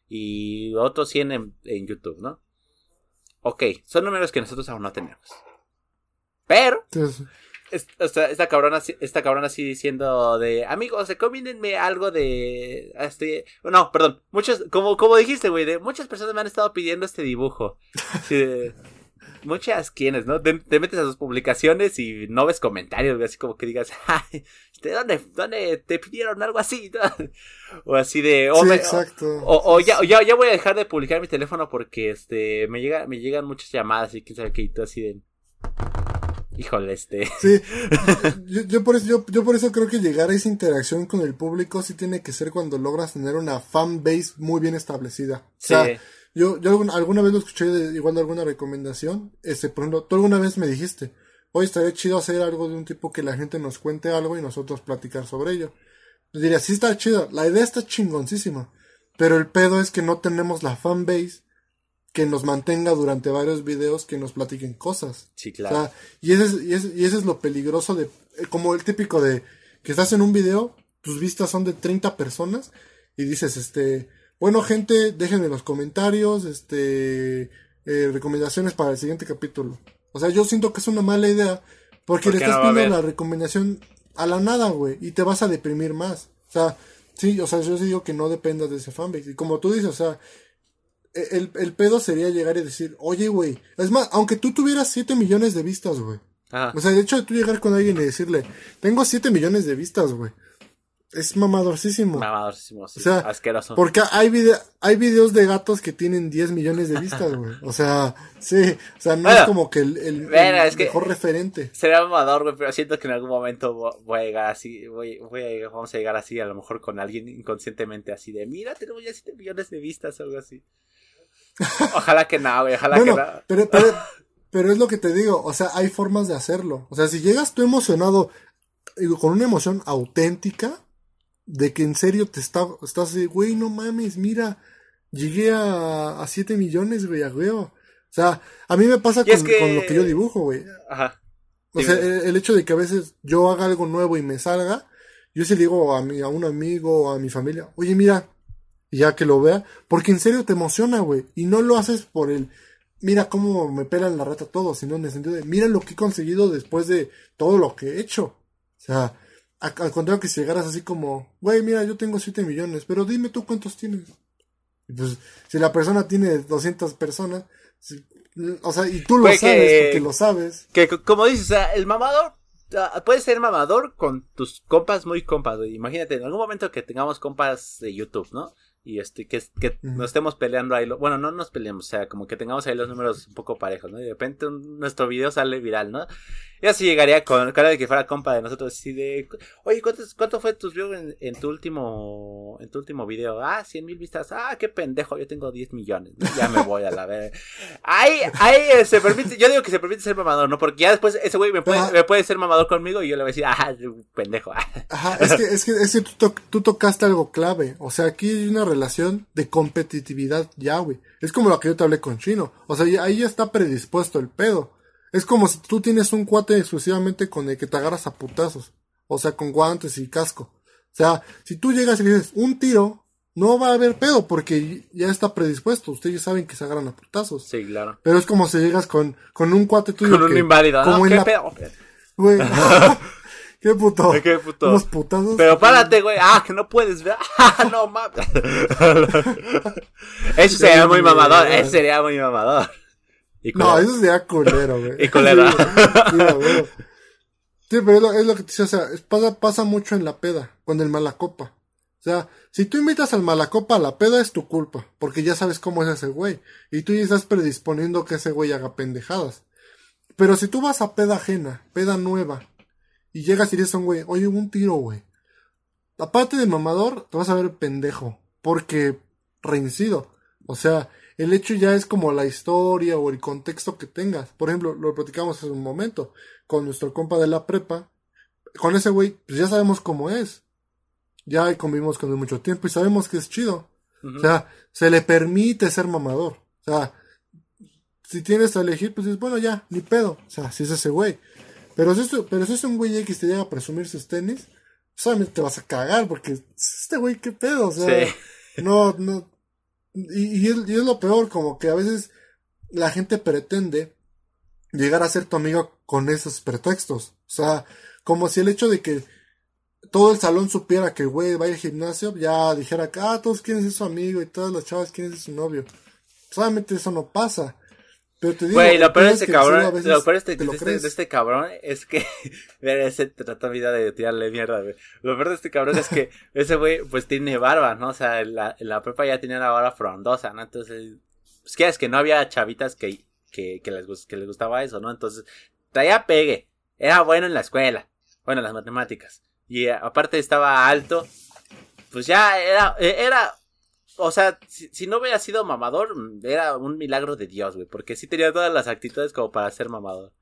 Y otros 100 en, en YouTube, ¿no? Ok, son números que nosotros aún no tenemos. Pero, esta, esta, cabrona, esta cabrona así diciendo de, amigos, recomiéndenme algo de, este, no, perdón, muchos, como, como dijiste, güey, de muchas personas me han estado pidiendo este dibujo. muchas quienes, ¿no? Te, metes a sus publicaciones y no ves comentarios, así como que digas, [LAUGHS] Ay, ¿de dónde, dónde te pidieron algo así? o así de, o, exacto. o, ya, ya, ya, voy a dejar de publicar mi teléfono porque, este, me llega, me llegan muchas llamadas y quién sabe qué, y todo así de... Híjole, este. Sí, [LAUGHS] yo, por eso, yo, por eso creo que llegar a esa interacción con el público sí tiene que ser cuando logras tener una fan base muy bien establecida. Sí. O sea, yo, yo alguna vez lo escuché de, igual de alguna recomendación. Este, por ejemplo, tú alguna vez me dijiste, hoy estaría chido hacer algo de un tipo que la gente nos cuente algo y nosotros platicar sobre ello. Yo diría, sí está chido, la idea está chingoncísima. Pero el pedo es que no tenemos la fan base que nos mantenga durante varios videos que nos platiquen cosas. Sí, claro. y, ese es, y, ese, y ese es lo peligroso de, eh, como el típico de que estás en un video, tus vistas son de 30 personas y dices, este, bueno gente, déjenme en los comentarios, este, eh, recomendaciones para el siguiente capítulo. O sea, yo siento que es una mala idea porque le estás pidiendo la recomendación a la nada, güey, y te vas a deprimir más. O sea, sí, o sea, yo sí digo que no dependas de ese fanbase. Y como tú dices, o sea, el, el pedo sería llegar y decir, oye, güey, es más, aunque tú tuvieras 7 millones de vistas, güey. O sea, el hecho de tú llegar con alguien y decirle, tengo 7 millones de vistas, güey. Es mamadorcísimo. Mamadorcísimo, sí. O sea, asqueroso. Porque hay, video, hay videos de gatos que tienen 10 millones de vistas, güey. O sea, sí. O sea, no es como que el, el, mejor referente. Sería mamador, güey, pero siento que en algún momento voy a llegar así, voy, voy a, vamos a llegar así, a lo mejor con alguien inconscientemente así de, mira, tenemos ya 7 millones de vistas o algo así. Ojalá que no, güey, ojalá que no. Pero, pero, es lo que te digo, o sea, hay formas de hacerlo. O sea, si llegas tú emocionado, con una emoción auténtica, de que en serio te está, estás de, güey, no mames, mira, llegué a, a 7 millones, güey, a huevo. O sea, a mí me pasa con, lo que yo dibujo, güey. Ajá. O sea, el, hecho de que a veces yo haga algo nuevo y me salga, yo se le digo a, mi, a un amigo o a mi familia, oye, mira, ya que lo vea, porque en serio te emociona, güey, y no lo haces por el, mira cómo me pelan la rata todo, sino en el sentido de, mira lo que he conseguido después de todo lo que he hecho. O sea, al contrario que si llegaras así como, güey, mira, yo tengo 7 millones, pero dime tú cuántos tienes. Y pues, si la persona tiene 200 personas, o sea, y tú lo sabes porque lo sabes. Que como dices, o sea, el mamador puedes ser mamador con tus compas muy compas, Imagínate, en algún momento que tengamos compas de YouTube, ¿no? Y este que, que nos estemos peleando ahí, bueno, no nos peleemos, o sea, como que tengamos ahí los números un poco parejos, ¿no? Y de repente nuestro video sale viral, ¿no? Y así llegaría con cara de que fuera compa de nosotros, así de, oye, ¿cuánto, cuánto fue tus views en, tu último, en tu último video? Ah, cien mil vistas, ah, qué pendejo, yo tengo 10 millones, ya me voy a la ver. Ahí, ahí eh, se permite, yo digo que se permite ser mamador, ¿no? Porque ya después ese güey me puede, me puede ser mamador conmigo y yo le voy a decir, ah, pendejo. Ajá, es que, es que, es que tú, tú tocaste algo clave, o sea, aquí hay una relación de competitividad ya, güey. Es como lo que yo te hablé con Chino. O sea, ahí ya está predispuesto el pedo. Es como si tú tienes un cuate exclusivamente con el que te agarras a putazos. O sea, con guantes y casco. O sea, si tú llegas y le dices un tiro, no va a haber pedo porque ya está predispuesto. Ustedes saben que se agarran a putazos. Sí, claro. Pero es como si llegas con, con un cuate tuyo. Con un inválido, ¿no? ¿Qué pedo? Güey, [LAUGHS] ¿Qué puto? ¿Qué puto? Unos putazos. Pero párate, güey. Ah, que no puedes ver. [LAUGHS] Ah, no mames. [LAUGHS] eso sería muy mamador. Eso sería muy mamador. No, eso sería culero, güey. [LAUGHS] Y culero. Sí, pero es lo, es lo que te dice, o sea, pasa, pasa mucho en la peda, con el malacopa. O sea, si tú invitas al malacopa a la peda es tu culpa, porque ya sabes cómo es ese güey. Y tú ya estás predisponiendo que ese güey haga pendejadas. Pero si tú vas a peda ajena, peda nueva, y llegas y dices a un güey, oye, hubo un tiro, güey. Aparte de mamador, te vas a ver pendejo. Porque reincido. O sea, el hecho ya es como la historia o el contexto que tengas. Por ejemplo, lo platicamos hace un momento con nuestro compa de la prepa. Con ese güey, pues ya sabemos cómo es. Ya convivimos con él mucho tiempo y sabemos que es chido. O sea, se le permite ser mamador. O sea, si tienes a elegir, pues dices, bueno, ya, ni pedo. O sea, si es ese güey. Pero si es, pero si es un güey X te llega a presumir sus tenis, solamente te vas a cagar porque este güey, qué pedo. O sea, no, no. Y, es, y es lo peor, como que a veces la gente pretende llegar a ser tu amigo con esos pretextos. O sea, como si el hecho de que todo el salón supiera que güey va al gimnasio, ya dijera que, ah, todos quieren ser su amigo y todas las chavas quieren ser su novio. Solamente eso no pasa. Pero te digo, Güey, lo peor de este cabrón, lo peor este, de, este, de, este, cabrón es que, [LAUGHS] ese trata vida de tirarle mierda, güey. Lo peor de este cabrón es que [LAUGHS] ese güey, pues tiene barba, ¿no? O sea, la, la prepa ya tenía la barba frondosa, ¿no? Entonces, pues que es que no había chavitas que, que, que, les, que les gustaba eso, ¿no? Entonces, traía pegue, era bueno en la escuela, bueno, en las matemáticas. Y aparte estaba alto, pues ya era, era o sea, si, no hubiera sido mamador, era un milagro de Dios, güey. Porque sí tenía todas las actitudes como para ser mamador.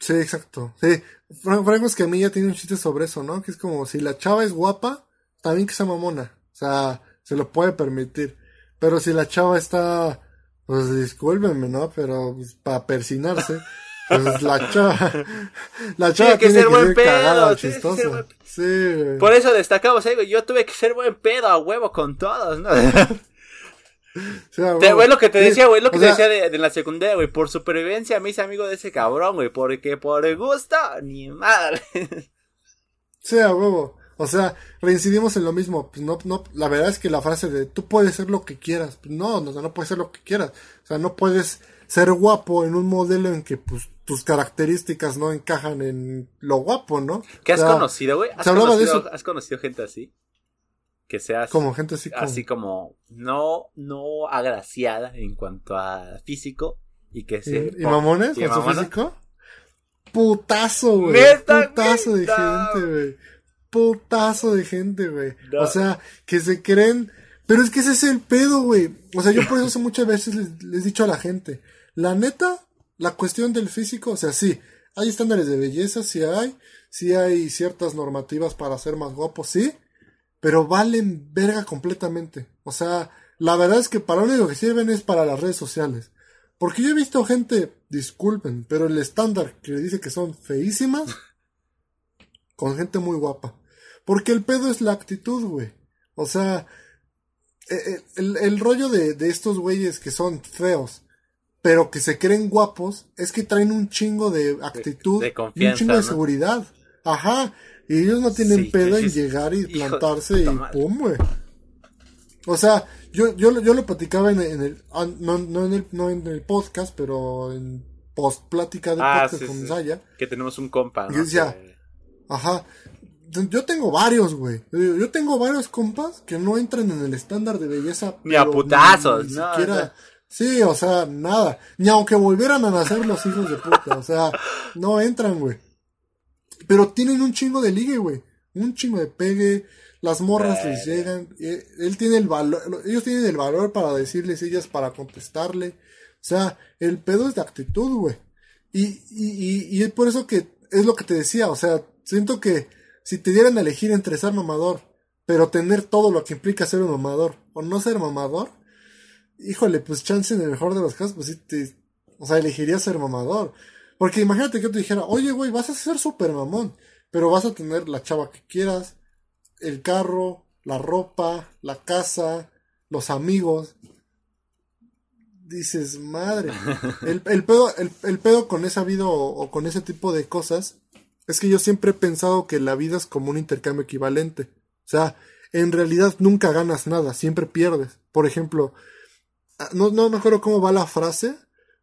Sí, exacto. Sí. Franco es que a mí ya tiene un chiste sobre eso, ¿no? Que es como si la chava es guapa, también que sea mamona. O sea, se lo puede permitir. Pero si la chava está, pues discúlpenme, ¿no? Pero pues, para persinarse. [LAUGHS] Pues la [LAUGHS] chava, la chava tiene que ser buen pedo, chistosa. Sí, Por eso destacamos, eh, yo tuve que ser buen pedo a huevo con todos, ¿no? [LAUGHS] Sí, güey, lo que te decía, güey, lo que te decía de, la secundaria, güey, por supervivencia me hice amigo de ese cabrón, güey, porque por gusto, ni madre. [LAUGHS] Sí, a huevo. O sea, reincidimos en lo mismo. Pues no, no, la verdad es que la frase de tú puedes ser lo que quieras. Pues no, no, no puedes ser lo que quieras. O sea, no puedes ser guapo en un modelo en que pues tus características no encajan en lo guapo, ¿no? ¿Qué has conocido, güey? ¿Has, conocido, ¿Has conocido gente así? Que seas como gente así como... así como no no agraciada en cuanto a físico y que se y, mamones con su físico putazo güey. Putazo de gente güey. putazo de gente güey. O sea que se creen pero es que ese es el pedo güey. O sea yo por eso [LAUGHS] muchas veces les he dicho a la gente la neta la cuestión del físico, o sea, sí, hay estándares de belleza, sí hay, sí hay ciertas normativas para ser más guapos, sí, pero valen verga completamente. O sea, la verdad es que para lo único que sirven es para las redes sociales. Porque yo he visto gente, disculpen, pero el estándar que le dice que son feísimas, [LAUGHS] con gente muy guapa. Porque el pedo es la actitud, güey. O sea, e, e, el, el rollo de, de estos güeyes que son feos pero que se creen guapos, es que traen un chingo de actitud y un chingo de seguridad. Ajá. Y ellos no tienen pedo en llegar y plantarse y pum, güey. O sea, yo, yo, yo lo platicaba en, el, ah, no, no, en el, no en el podcast, pero en post plática de ah, podcast con Zaya. Que tenemos un compa, ¿no? Y decía, ajá, yo tengo varios, güey. Yo tengo varios compas que no entran en el estándar de belleza. Ni a putazos, ni, siquiera, Sí, o sea, nada. Ni aunque volvieran a nacer los hijos de puta. O sea, no entran, güey. Pero tienen un chingo de ligue, güey. Un chingo de pegue. Las morras les llegan. Eh, él tiene el valor. Ellos tienen el valor para decirles, ellas para contestarle. O sea, el pedo es de actitud, güey. Y, y, y, es por eso que es lo que te decía. O sea, siento que si te dieran a elegir entre ser mamador, pero tener todo lo que implica ser un mamador, o no ser mamador, híjole, pues chance en el mejor de los casos, pues sí te, o sea, elegiría ser mamador. Porque imagínate que yo te dijera, oye, güey, vas a ser súper mamón, pero vas a tener la chava que quieras, el carro, la ropa, la casa, los amigos. Dices, madre. [LAUGHS] El, el pedo, el, pedo con esa vida o, o con ese tipo de cosas es que yo siempre he pensado que la vida es como un intercambio equivalente. O sea, en realidad nunca ganas nada, siempre pierdes. Por ejemplo, no, no me acuerdo cómo va la frase,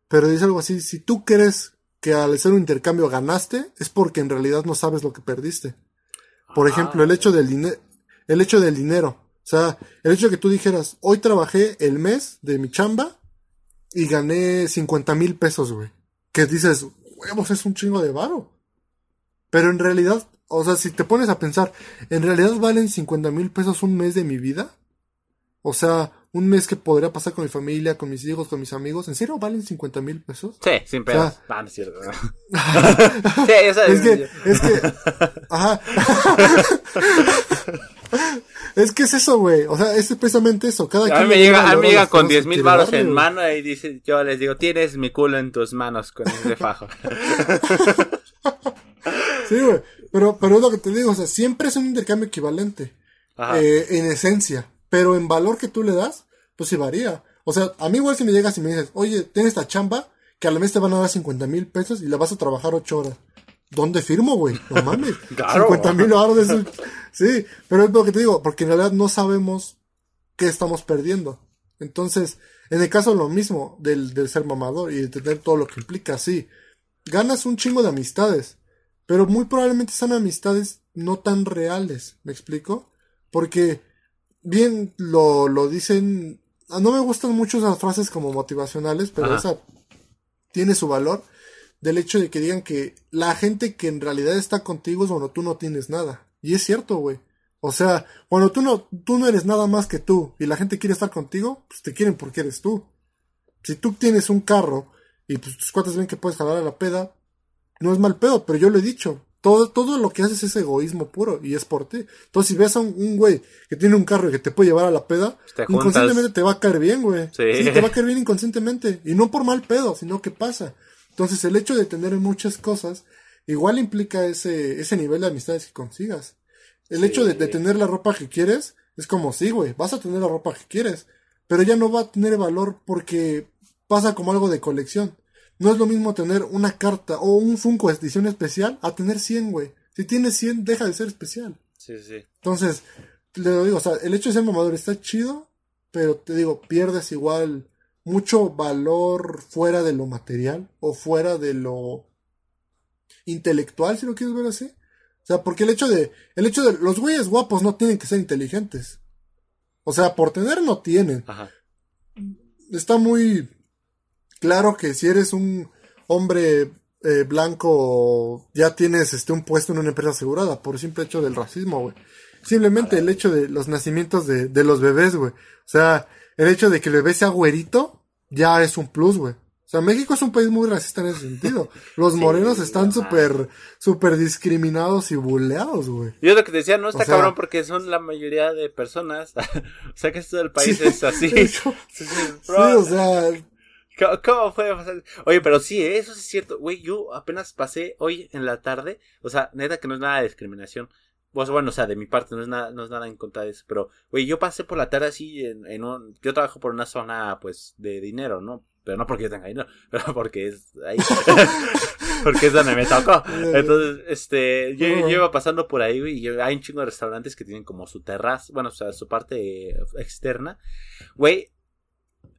pero dice algo así, si tú crees que al hacer un intercambio ganaste, es porque en realidad no sabes lo que perdiste. Por ejemplo, el hecho del dinero, el hecho del dinero. O sea, el hecho de que tú dijeras, hoy trabajé el mes de mi chamba y gané 50 mil pesos, güey. Que dices, huevos, es un chingo de varo. Pero en realidad, o sea, si te pones a pensar, ¿en realidad valen 50 mil pesos un mes de mi vida? O sea, un mes que podría pasar con mi familia, con mis hijos, con mis amigos, ¿en serio valen 50 mil pesos? Sí, sin pedos. ah, no es cierto. [LAUGHS] sí, eso es. Es que, es que, ajá. [LAUGHS] es que es eso, güey. O sea, es precisamente eso. Cada A quien mí me le llega, a mí llega con cosas 10 que mil baros en mano y dice, yo les digo, tienes mi culo en tus manos con ese fajo. [LAUGHS] Sí, güey. Pero, pero es lo que te digo, o sea, siempre es un intercambio equivalente. Ajá. eh, en esencia. Pero en valor que tú le das, pues sí varía. O sea, a mí igual si me llegas y me dices, oye, tienes esta chamba que a la mes te van a dar 50 mil pesos y la vas a trabajar 8 horas. ¿Dónde firmo, güey? No [LAUGHS] mames. Claro. 50 mil de eso. [LAUGHS] Sí, pero es lo que te digo, porque en realidad no sabemos qué estamos perdiendo. Entonces, en el caso lo mismo del, del ser mamador y de tener todo lo que implica, sí. Ganas un chingo de amistades, pero muy probablemente son amistades no tan reales, ¿me explico? Porque bien lo, lo dicen, ah, no me gustan mucho esas frases como motivacionales, pero Ajá. esa tiene su valor del hecho de que digan que la gente que en realidad está contigo es cuando tú no tienes nada. Y es cierto, güey. O sea, cuando tú no, tú no eres nada más que tú y la gente quiere estar contigo, pues te quieren porque eres tú. Si tú tienes un carro y pues tus cuates ven que puedes jalar a la peda, no es mal pedo, pero yo lo he dicho. Todo, todo lo que haces es egoísmo puro y es por ti. Entonces, si ves a un, un güey que tiene un carro y que te puede llevar a la peda, Te inconscientemente te va a caer bien, güey. Sí. te va a caer bien inconscientemente. Y no por mal pedo, sino que pasa. Entonces, el hecho de tener muchas cosas, igual implica ese, ese nivel de amistades que consigas. El Sí. hecho de, de tener la ropa que quieres, es como, sí, güey, vas a tener la ropa que quieres. Pero ya no va a tener valor porque pasa como algo de colección. No es lo mismo tener una carta o un Funko de edición especial a tener 100, güey. Si tienes 100, deja de ser especial. Sí, sí. Entonces, le digo, o sea, el hecho de ser mamador está chido, pero te digo, pierdes igual mucho valor fuera de lo material o fuera de lo intelectual, si lo quieres ver así. O sea, porque el hecho de, el hecho de, los güeyes guapos no tienen que ser inteligentes. O sea, por tener no tienen. Ajá. Está muy claro que si eres un hombre eh, blanco, ya tienes este un puesto en una empresa asegurada, por el simple hecho del racismo, güey. Simplemente el hecho de los nacimientos de, de los bebés, güey. O sea, el hecho de que el bebé sea güerito, ya es un plus, güey. O sea, México es un país muy racista en ese sentido. [LAUGHS] Los morenos están súper, súper discriminados y buleados, güey. Yo lo que te decía, no está O sea- cabrón porque son la mayoría de personas. [LAUGHS] o sea que esto del país Sí. es así. [LAUGHS] Sí, Sí, sí, Sí, bro, o sea, ¿Cómo, cómo puede pasar? Oye, pero sí, ¿eh? eso sí es cierto. Güey, yo apenas pasé hoy en la tarde. O sea, neta que no es nada de discriminación. Pues bueno, o sea, de mi parte no es nada, no es nada en contra de eso. Pero, güey, yo pasé por la tarde así en, en un... Yo trabajo por una zona, pues, de dinero, ¿no? Pero no porque yo tenga dinero, [LAUGHS] pero porque es ahí. [LAUGHS] porque es donde me tocó. Entonces, este, yo, iba pasando por ahí, güey, y hay un chingo de restaurantes que tienen como su terraza, bueno, o sea, su parte externa. Güey,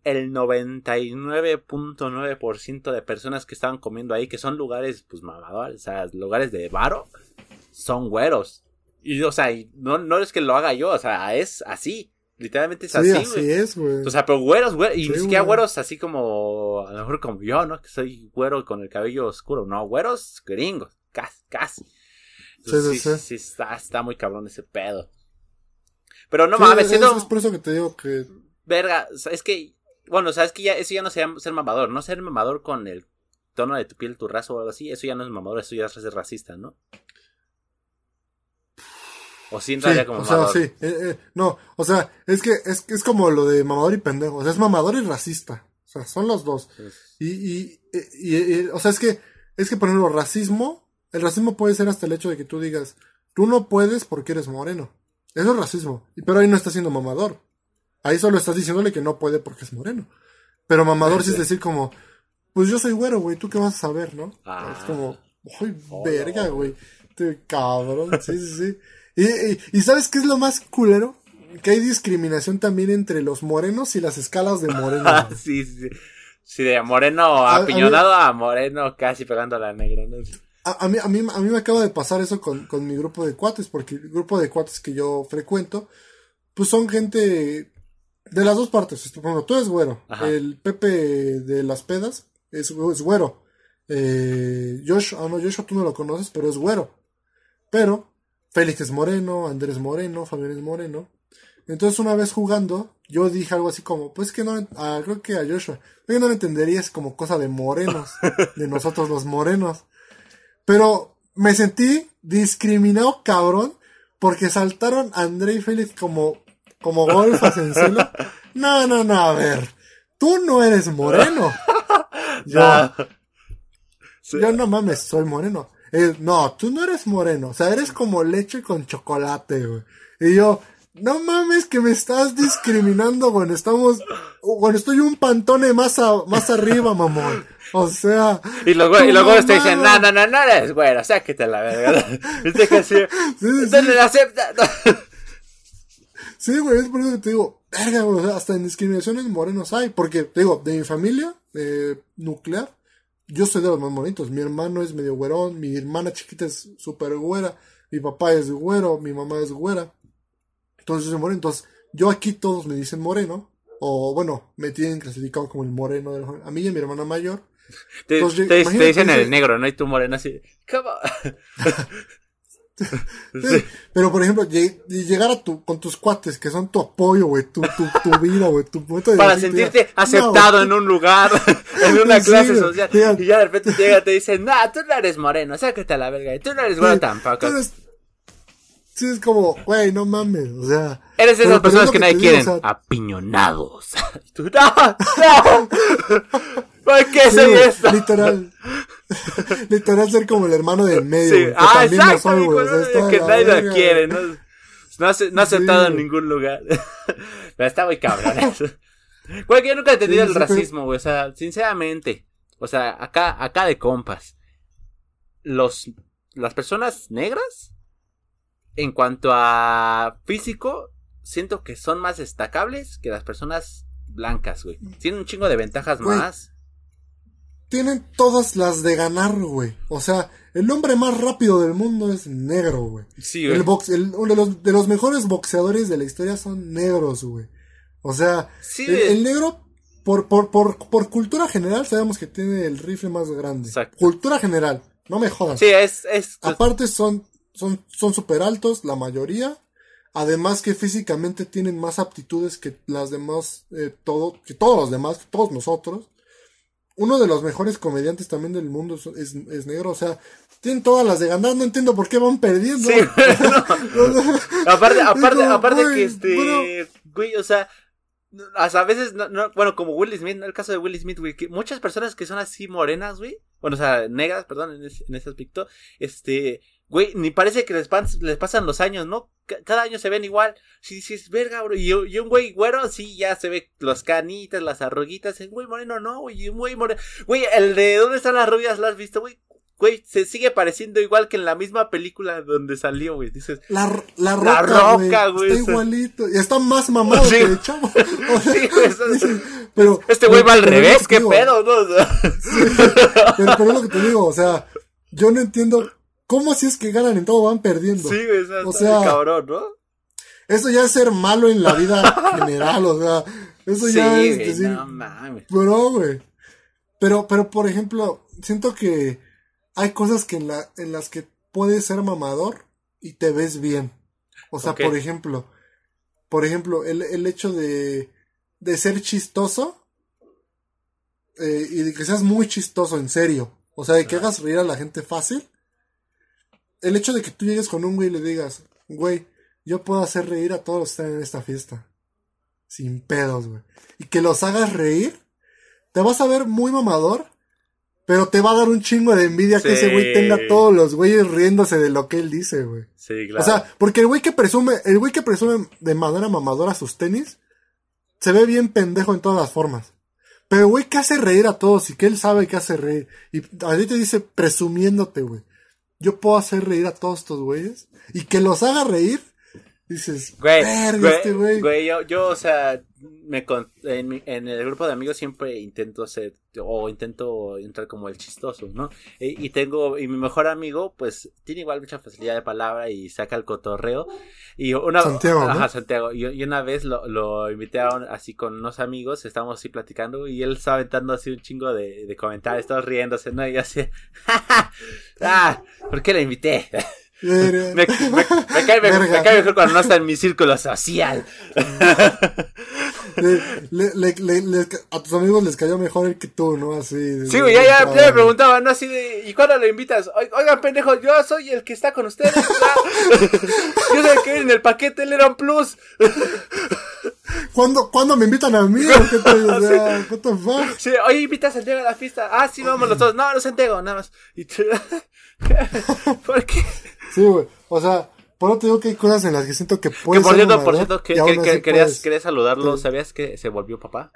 el 99.9% de personas que estaban comiendo ahí, que son lugares, pues, mamadores, o sea, lugares de varo, son güeros. Y, o sea, y no, no es que lo haga yo, o sea, es así. Literalmente es sí, así, así güey. es, güey. O sea, pero güeros, güeros, y Sí, ni siquiera güey. güeros así como, a lo mejor como yo, ¿no? Que soy güero con el cabello oscuro. No, güeros gringos, casi, casi. Entonces, Sí, sí, sí, sí, está, está muy cabrón ese pedo. Pero no mames, es, siendo es por eso que te digo que verga, o sea, es que, bueno, o sea, es que ya, eso ya no sería ser mamador, no ser mamador con el tono de tu piel, tu raza o algo así, eso ya no es mamador, eso ya es ser racista, ¿no? O sí Sí, entraría como o sea, mamador. sí. eh, eh, no, o sea, es que es, es como lo de mamador y pendejo. O sea, es mamador y racista. O sea, son los dos. Entonces, Y, y, y- y- y- o sea, es que, es que, por ejemplo, racismo, el racismo puede ser hasta el hecho de que tú digas, tú no puedes porque eres moreno. Eso es racismo. Y- Pero ahí no estás siendo mamador. Ahí solo estás diciéndole que no puede porque es moreno. Pero mamador sí es [LAUGHS] decir como, pues yo soy güero, güey, ¿tú qué vas a saber, no? Ah. Es como, ¡ay, Oh, verga, no. güey! Te cabrón, sí, sí, sí. Y, y, y ¿sabes qué es lo más culero? Que hay discriminación también entre los morenos y las escalas de moreno. [LAUGHS] Ah, sí, sí. Sí, de moreno A- a apiñonado a, moreno casi pegándole a negro, ¿no? A, a mí, a, mí, a mí me acaba de pasar eso con, con mi grupo de cuates, porque el grupo de cuates que yo frecuento, pues son gente de las dos partes. Este, Bueno, tú eres güero. Ajá. El Pepe de las pedas es, es güero. Eh, Josh, ah, no, Joshua tú no lo conoces, pero es güero. Pero Félix es moreno, Andrés moreno, Fabián es moreno. Entonces una vez jugando, yo dije algo así como, pues que no, ah, creo que a Joshua, que no lo entenderías como cosa de morenos, [LAUGHS] de nosotros los morenos. Pero me sentí discriminado cabrón porque saltaron a André y Félix como, como golfas en cielo. No, no, no, a ver. Tú no eres moreno. [LAUGHS] Yo, No. Sí. yo no mames, soy moreno. Eh, no, tú no eres moreno. O sea, eres como leche con chocolate, güey. Y yo, no mames que me estás discriminando cuando estamos, cuando estoy un pantone más, a- más arriba, mamón. O sea, Y güey- tu y güeyes te dicen, no, no, no, no eres güero, sáquete la verga. [LAUGHS] Que así, Sí, sí, entonces la acepta. [LAUGHS] Sí, güey, es por eso que te digo, verga, güey, hasta en discriminaciones morenos hay, porque, te digo, de mi familia eh, nuclear, yo soy de los más bonitos, mi hermano es medio güerón, mi hermana chiquita es súper güera, mi papá es güero, mi mamá es güera, entonces yo soy moreno, entonces yo aquí todos me dicen moreno, o bueno, me tienen clasificado como el moreno de la a mí y a mi hermana mayor, Te, Entonces, te- dicen el negro, ¿no? Y tú moreno así, [LAUGHS] ¿cómo? [LAUGHS] [LAUGHS] Sí, Pero, por ejemplo, llegar a tu, con tus cuates, que son tu apoyo, güey, tu, tu, tu vida, güey, tu de Para sentirte diga, "No, aceptado en un lugar, [LAUGHS] en una Sí, clase social. Y ya de repente llega y te dicen, no, tú no eres moreno, sáquete a la verga. Y tú no eres Sí, tampoco. Sí, es como, güey, no mames, o sea. Eres de esas pero personas es lo que nadie digo, quieren. o sea, Apiñonados. [LAUGHS] No, no. [LAUGHS] ¿Por qué sí, soy esto? Literal. [LAUGHS] literal ser como el hermano del medio, Sí. que Ah, exacto, no, está de que la nadie lo quiere. ¿no? No, ha- no aceptado en güey. ningún lugar. Pero está muy cabrón. Güey, que yo nunca he entendido Sí, el sí, racismo, güey. O sea, sinceramente. O sea, acá, acá de compas. Los, las personas negras, en cuanto a físico, siento que son más destacables que las personas blancas, güey. Tienen un chingo de ventajas Güey, más. Tienen todas las de ganar, güey. O sea, el hombre más rápido del mundo es negro, güey. Sí, güey. El box, el, uno de los, de los mejores boxeadores de la historia son negros, güey. O sea, Sí, el, negro, por, por, por, por cultura general, sabemos que tiene el rifle más grande. Exacto. Cultura general, no me jodas. Sí, es, es, Aparte son, son, son súper altos, la mayoría. Además que físicamente tienen más aptitudes que las demás, eh, todo, que todos los demás, que todos nosotros. Uno de los mejores comediantes también del mundo es, es, es negro, o sea, tienen todas las de ganar, no entiendo por qué van perdiendo. Sí, [LAUGHS] Aparte, aparte, aparte güey, que este, bueno. güey, o sea, hasta a veces, no, no, bueno, como Will Smith, el caso de Will Smith, güey, que muchas personas que son así morenas, güey, bueno, o sea, negras, perdón, en ese, aspecto, este, güey, ni parece que les, pasan los años, ¿no? Ca- Cada año se ven igual. Sí, sí, es verga, bro. Y, un güey güero, sí, ya se ve los canitas, las arruguitas. El güey moreno, no, güey. Un güey moreno. Güey, el de ¿Dónde están las rubias? ¿Lo has visto, güey? Güey, se sigue pareciendo igual que en la misma película donde salió, güey. Dices, La, la La roca, Roca, güey. güey, Está igualito. Y está más mamado Sí. que el chavo. [LAUGHS] O sea, Sí, güey, eso- pero, Este güey va al revés, qué digo, pedo, ¿no? [LAUGHS] Sea, Pero, pero es lo que te digo, o sea, yo no entiendo cómo si es que ganan en todo van perdiendo. Sí, güey, o sea, O cabrón, ¿no? Eso ya es ser malo en la vida [LAUGHS] general, o sea, eso Sí, ya es güey, decir, no mames. bro, güey. Pero, pero, por ejemplo, siento que hay cosas que en, la, en las que puedes ser mamador y te ves bien. O sea, por ejemplo, por ejemplo, el, el hecho de, de ser chistoso eh, y de que seas muy chistoso, en serio. O sea, de que hagas reír a la gente fácil. El hecho de que tú llegues con un güey y le digas, güey, yo puedo hacer reír a todos los que están en esta fiesta. Sin pedos, güey. Y que los hagas reír, te vas a ver muy mamador, pero te va a dar un chingo de envidia que ese güey tenga a todos los güeyes riéndose de lo que él dice, güey. Sí, claro. O sea, porque el güey que presume, el güey que presume de manera mamadora sus tenis, se ve bien pendejo en todas las formas. Pero el güey que hace reír a todos y que él sabe que hace reír. Y a ti te dice presumiéndote, güey. Yo puedo hacer reír a todos estos güeyes. Y que los haga reír. Dices, Güey, güey, este güey. güey, yo, yo, o sea, me con- en, mi- en el grupo de amigos siempre intento ser, o intento entrar como el chistoso, ¿no? Y, y tengo, y mi mejor amigo, pues, tiene igual mucha facilidad de palabra y saca el cotorreo. Y una, Santiago, ¿no? Ajá, Santiago. Y, y una vez lo, lo invité a un- así con unos amigos, estábamos así platicando y él estaba aventando así un chingo de, de comentarios, todos riéndose, ¿no? Y yo así, [LAUGHS] ah, ¿por qué lo invité? [LAUGHS] Me, me- me cae, mejor, Verga. me cae mejor cuando no está en mi círculo social. le- le- le- le- a tus amigos les cayó mejor el que tú, ¿no? Así. Sí, güey, ya, ya, ya me preguntaban, ¿no? Así de, ¿y cuándo lo invitas? "Oi- Oigan, pendejo, yo soy el que está con ustedes. [LAUGHS] yo soy el que en el paquete Leron Plus. ¿Cuándo, ¿Cuándo me invitan a mí? ¿O qué te, o sea, [LAUGHS] what the fuck? Sí, oye, invitas a Santiago a la fiesta. Ah, sí, vamos los dos. No, no Santiago, nada más. Y tú- [LAUGHS] ¿Por qué? Sí, güey. O sea, por eso te digo que hay cosas en las que siento que Que puedes por ser cierto, por cierto, que, que- que querías, querías saludarlo. Sí. ¿Sabías que se volvió papá?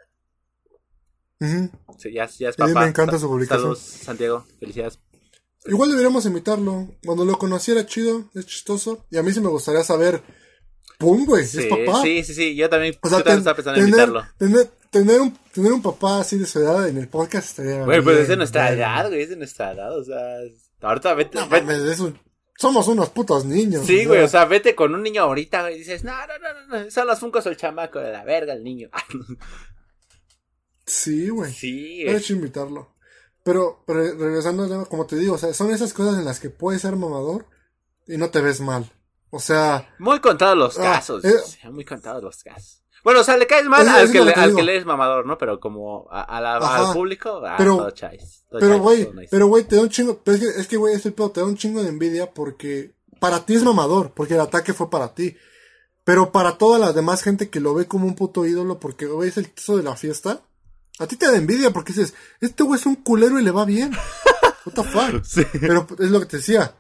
Ujú. Sí, ya, ya es Sí, me papá. encanta su publicación. Saludos, Santiago. Felicidades. Igual deberíamos invitarlo. Cuando lo conocí era chido, es chistoso. Y a mí sí me gustaría saber. ¡Pum, güey! Sí, es papá. sí, sí, sí. Yo también, O sea, yo también ten- estaba pensando en tener, invitarlo. tener, tener, un, tener un papá así de su edad en el podcast estaría. Güey, pues es de nuestra edad, güey, es de nuestra edad. O sea, ahorita vete. No, vete- es un- somos unos putos niños. Sí, güey, o sea, vete con un niño ahorita, güey, y dices, no, no, no, no, no, son los funcos o el chamaco de la verga, el niño. Sí, güey. sí, güey. chido invitarlo. Pero, pero regresando, al tema, como te digo, o sea, son esas cosas en las que puedes ser mamador y no te ves mal. O sea, muy contados los Ah, casos, eh. o sea, muy contados los casos. Bueno, o sea, le caes mal Es- al, que le, que te al digo. que le eres mamador, ¿no? Pero como a, a la- Ajá. al público, ah, Pero- todo chais. todo pero güey, pero güey, te da un chingo, pero es que, es que güey, pedo te da un chingo de envidia porque para ti es mamador, porque el ataque fue para ti. Pero para toda la demás gente que lo ve como un puto ídolo, porque güey es el queso de la fiesta, a ti te da envidia porque dices, este güey es un culero y le va bien. [LAUGHS] What the fuck? Sí. Pero es lo que te decía.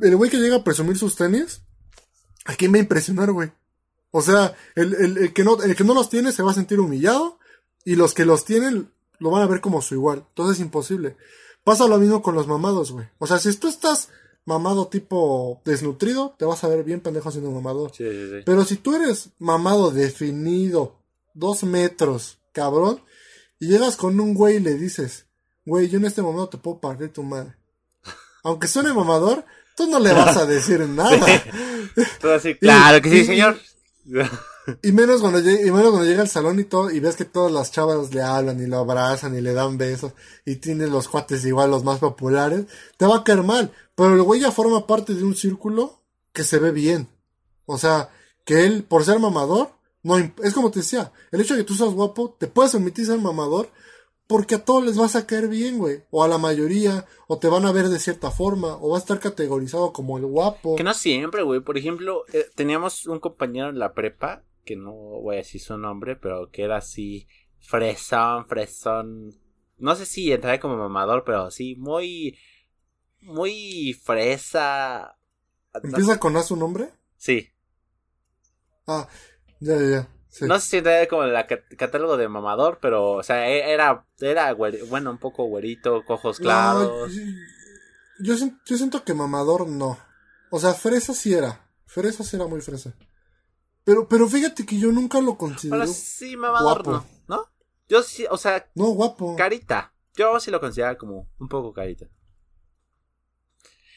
El güey que llega a presumir sus tenis, ¿a quién va a impresionar, güey? O sea, el, el, el que no, el que no los tiene se va a sentir humillado y los que los tienen lo van a ver como su igual. Entonces es imposible. Pasa lo mismo con los mamados, güey. O sea, si tú estás mamado tipo desnutrido, te vas a ver bien pendejo siendo mamador. Sí, sí, sí. Pero si tú eres mamado definido, dos metros, cabrón, y llegas con un güey y le dices, güey, yo en este momento te puedo partir tu madre. [LAUGHS] Aunque suene mamador, tú no le vas a decir [LAUGHS] nada. Todo así, [LAUGHS] claro que sí, señor. Y menos cuando llega, y menos cuando llega al salón y todo, y ves que todas las chavas le hablan y lo abrazan y le dan besos, y tiene los cuates igual los más populares, te va a caer mal. Pero el güey ya forma parte de un círculo que se ve bien. O sea, que él, por ser mamador, no es como te decía, el hecho de que tú seas guapo, te puedes permitir ser mamador, porque a todos les vas a caer bien, güey. O a la mayoría, o te van a ver de cierta forma, o va a estar categorizado como el guapo. Que no siempre, güey. Por ejemplo, eh, teníamos un compañero en la prepa, que no voy a decir su nombre, pero que era así, fresón, fresón. No sé si entraría como mamador, pero sí, muy, muy fresa. ¿Empieza con A su nombre? Sí. Ah, ya, ya, ya. Sí. No sé si entraría como el catálogo de mamador, pero, o sea, e- era, era, bueno, un poco güerito, ojos No, claros. yo, yo yo siento que mamador no. O sea, fresa sí era. Fresa sí era muy fresa. Pero, pero fíjate que yo nunca lo considero. Bueno, sí, mamador, guapo. no, ¿no? Yo sí, o sea, No, guapo. carita. Yo sí lo consideraba como un poco carita.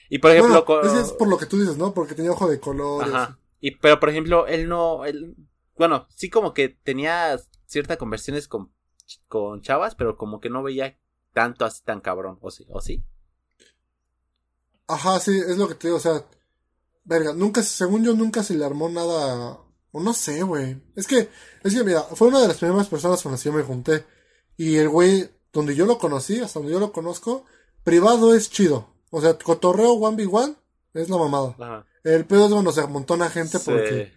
Y por ejemplo, Bueno, es, es por lo que tú dices, ¿no? Porque tenía ojo de colores. Ajá. Y pero por ejemplo, él no él bueno, sí como que tenía ciertas conversiones con con chavas, pero como que no veía tanto así tan cabrón, o sí, o sí. Ajá, sí, es lo que te digo, o sea, verga, nunca, según yo, nunca se le armó nada, o no sé, güey. Es que, es que, mira, fue una de las primeras personas con las que yo me junté. Y el güey, donde yo lo conocí, hasta donde yo lo conozco, privado es chido. O sea, cotorreo 1v1 es la mamada. Ajá. El pedo es cuando se amontona gente Sí. porque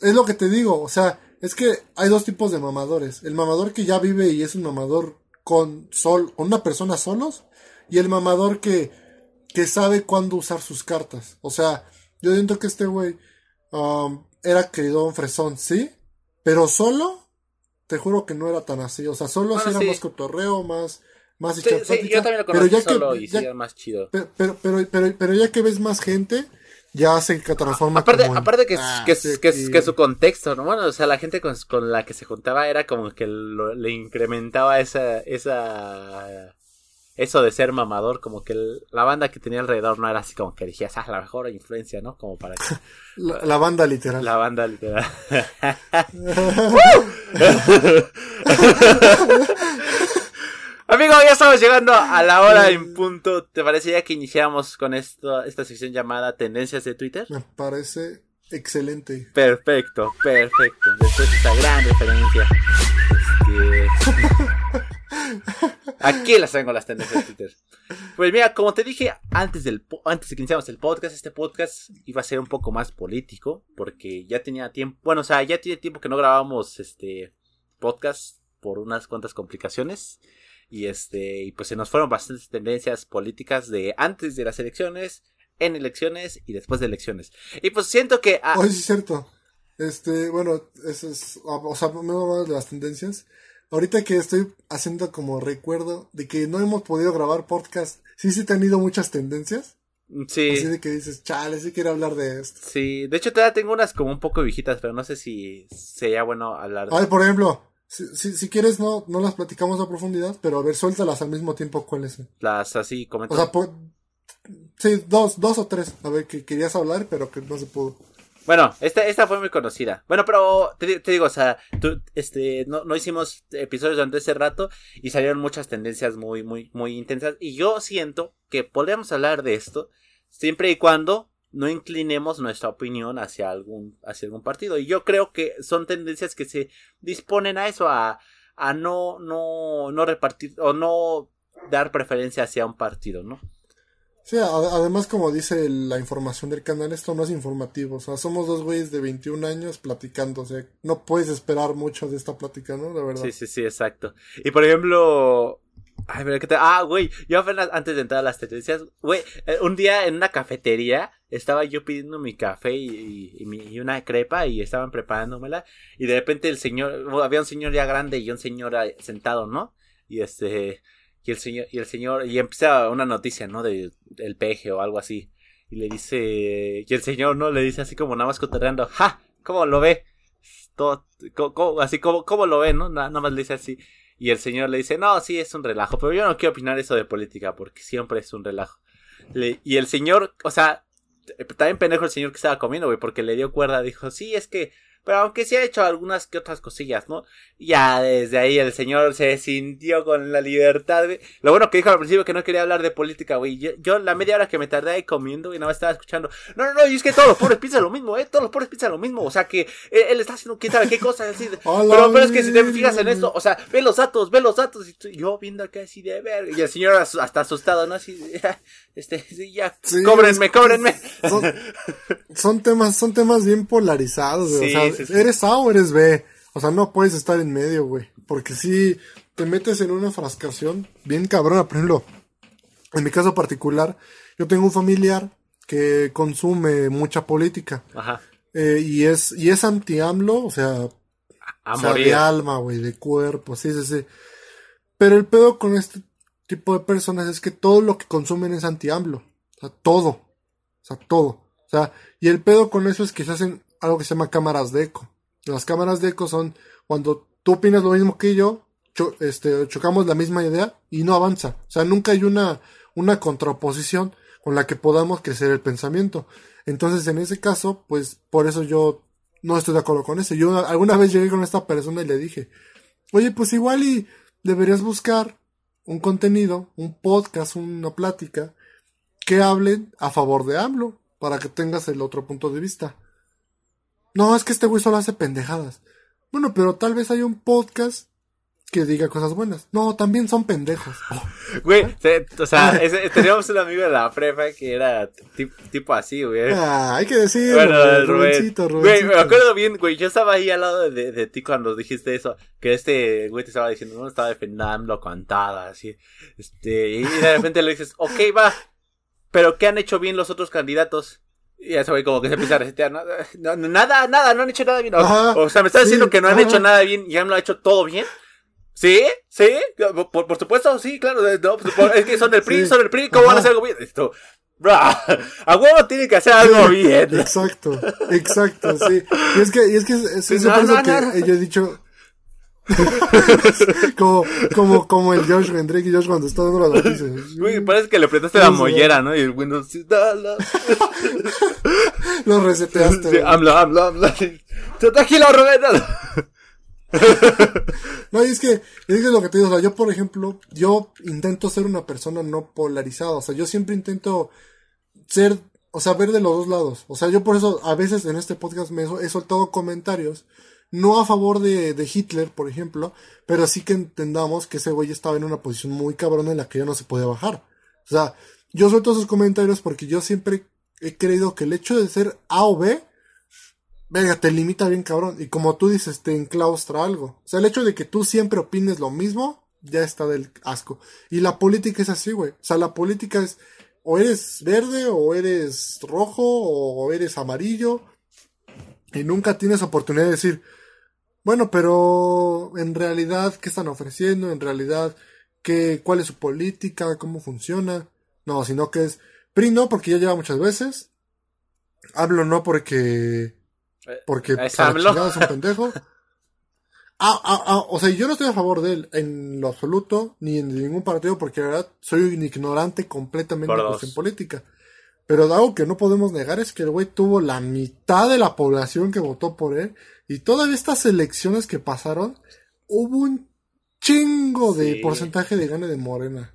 es lo que te digo, o sea, es que hay dos tipos de mamadores. El mamador que ya vive y es un mamador con sol, con una persona solos, y el mamador que, que sabe cuándo usar sus cartas. O sea, yo siento que este güey um, era querido fresón, sí, pero solo, te juro que no era tan así. O sea, solo Bueno, era sí. más cotorreo, más, más Sí, sí, yo también lo pero ya que- solo y ya- más chido. pero, pero, pero, pero, pero ya que ves más gente, ya se transforma Aparte, como en, aparte que, "Ah, que, sí, que, aquí". que su contexto, ¿no? Bueno, o sea, la gente con, con la que se juntaba era como que lo- le incrementaba esa, esa, eso de ser mamador, como que el- la banda que tenía alrededor no era así como que dijías, ah, la mejor influencia, ¿no? Como para que [LAUGHS] la, la banda literal. la banda literal. [LAUGHS] [LAUGHS] Amigo, ya estamos llegando a la hora en punto. ¿Te parecería que iniciáramos con esto, esta sección llamada Tendencias de Twitter? Me parece excelente. Perfecto, perfecto. Después de esta gran referencia. [LAUGHS] Aquí las tengo las tendencias de Twitter. Pues mira, como te dije antes, del, antes de que iniciamos el podcast, este podcast iba a ser un poco más político, porque ya tenía tiempo, bueno, o sea, ya tiene tiempo que no grabábamos este podcast por unas cuantas complicaciones. Y este, y pues se nos fueron bastantes tendencias políticas de antes de las elecciones, en elecciones y después de elecciones. Y pues siento que... Ah, Oye, sí es cierto. Este, bueno, eso es, o sea, me a de las tendencias. Ahorita que estoy haciendo como recuerdo de que no hemos podido grabar podcast, sí, sí te han ido muchas tendencias. Sí. Así de que dices, chale, sí quiero hablar de esto. Sí, de hecho todavía tengo unas como un poco viejitas, pero no sé si sería bueno hablar de... Ay, por ejemplo, si, si, quieres no, no las platicamos a profundidad, pero a ver, suéltalas al mismo tiempo cuáles. Las así, comentando. O sea, sí, dos, dos o tres, a ver, que querías hablar, pero que no se pudo. Bueno, esta, esta fue muy conocida. Bueno, pero te, digo, o sea, este, no, no hicimos episodios durante ese rato y salieron muchas tendencias muy, muy, muy intensas. Y yo siento que podemos hablar de esto siempre y cuando no inclinemos nuestra opinión hacia algún, hacia algún partido. Y yo creo que son tendencias que se disponen a eso, a, a no, no, no repartir o no dar preferencia hacia un partido, ¿no? Sí, además como dice la información del canal, esto no es informativo, o sea, somos dos güeyes de 21 años platicando, o sea, no puedes esperar mucho de esta plática, ¿no? La verdad. Sí, sí, sí, exacto. Y por ejemplo, ay, pero que te... Ah, güey, yo apenas antes de entrar a las tendencias, güey, eh, un día en una cafetería estaba yo pidiendo mi café y, y, una crepa y estaban preparándomela y de repente el señor, había un señor ya grande y un señor sentado, ¿no? Y este y el señor, y el señor, y empieza una noticia, ¿no? De, del peje o algo así. Y le dice, y el señor, ¿no? Le dice así como nada más cotorreando, ¡ja! ¿Cómo lo ve? Todo, así como, ¿cómo lo ve, no? Nada, más le dice así. Y el señor le dice, no, sí, es un relajo, pero yo no quiero opinar eso de política, porque siempre es un relajo. y el señor, o sea, también pendejo el señor que estaba comiendo, güey, porque le dio cuerda, dijo, sí, es que pero aunque sí ha hecho algunas que otras cosillas, ¿no? Ya desde ahí el señor se sintió con la libertad, güey. Lo bueno que dijo al principio que no quería hablar de política, güey. Yo, la media hora que me tardé ahí comiendo y nada más estaba escuchando. No, no, no, y es que todos los pobres piensan lo mismo, ¿eh? Todos los pobres piensan lo mismo. O sea que él, está haciendo quién sabe qué cosas así. pero, pero es que si te fijas en esto, o sea, ve los datos, ve los datos. Y yo viendo acá así de ver. Y el señor hasta asustado, ¿no? Así, este, sí, ya, cóbrenme, cóbrenme. Son, temas, son temas bien polarizados, güey. o sea, eres A o eres B. O sea, no puedes estar en medio, güey. Porque si te metes en una frascación bien cabrona, por ejemplo, en mi caso particular, yo tengo un familiar que consume mucha política. Ajá. Eh, y es, y es anti-AMLO, o sea, de alma, güey, de cuerpo, sí, sí, sí. Pero el pedo con este tipo de personas es que todo lo que consumen es anti-AMLO. O sea, todo. O sea, todo. O sea, y el pedo con eso es que se hacen algo que se llama cámaras de eco. Las cámaras de eco son cuando tú opinas lo mismo que yo, este, chocamos la misma idea y no avanza. O sea, nunca hay una, una contraposición con la que podamos crecer el pensamiento. Entonces, en ese caso, pues por eso yo no estoy de acuerdo con eso. Yo alguna vez llegué con esta persona y le dije, oye, pues igual y deberías buscar un contenido, un podcast, una plática, que hablen a favor de AMLO, para que tengas el otro punto de vista. No, es que este güey solo hace pendejadas. Bueno, pero tal vez hay un podcast que diga cosas buenas. No, también son pendejos. [LAUGHS] Güey, o sea, [LAUGHS] teníamos un amigo de la prepa que era tipo, así, güey. Ah, hay que decir, bueno, Rubencito, Güey, me acuerdo bien, güey, yo estaba ahí al lado de, de, ti cuando dijiste eso, que este güey te estaba diciendo, no, estaba defendiendo cantada, así, este, y de repente le dices, ok, va, pero ¿qué han hecho bien los otros candidatos? Y ese güey como que se empieza a resetear, [LAUGHS] ¿no? nada, nada, no han hecho nada bien. O, sea, me estás diciendo que no han hecho nada bien y han lo ha hecho todo bien. Sí, sí, por, por supuesto, sí, claro. Pues, es que son del PRI, son del PRI, ¿cómo van a hacer algo bien? Esto, [LAUGHS] a huevo tiene que hacer algo bien. Exacto, exacto, sí. Y es que, y es que es, es no, no, que yo he dicho. [LAUGHS] como, como, como el Josh Hendrick y Josh cuando está dando las noticias. Uy, parece que le apretaste la mollera, ¿no? Y el Windows. [LAUGHS] Lo reseteaste. Sí, habla, habla, habla. Tranquilo, Roberto. [LAUGHS] no, y es que, es lo que te digo, o sea, yo por ejemplo, yo intento ser una persona no polarizada, o sea, yo siempre intento ser, o sea, ver de los dos lados, o sea, yo por eso a veces en este podcast me he soltado comentarios no a favor de, Hitler, por ejemplo, pero sí que entendamos que ese güey estaba en una posición muy cabrona en la que ya no se podía bajar. O sea, yo suelto esos comentarios porque yo siempre he creído que el hecho de ser A o B, venga, te limita bien cabrón. Y como tú dices, te enclaustra algo. O sea, el hecho de que tú siempre opines lo mismo, ya está del asco. Y la política es así, güey. O sea, la política es o eres verde o eres rojo o eres amarillo. Y nunca tienes oportunidad de decir, bueno, pero en realidad, ¿qué están ofreciendo? En realidad, ¿qué, ¿cuál es su política? ¿Cómo funciona? No, sino que es PRI no, porque ya lleva muchas veces. Hablo no porque. Porque Es es un pendejo. [LAUGHS] Ah, ah, ah, o sea, yo no estoy a favor de él en lo absoluto, ni en ningún partido, porque la verdad soy un ignorante completamente Por en política. Pero algo que no podemos negar es que el güey tuvo la mitad de la población que votó por él. Y todavía estas elecciones que pasaron, hubo un chingo de Sí. porcentaje de gane de Morena.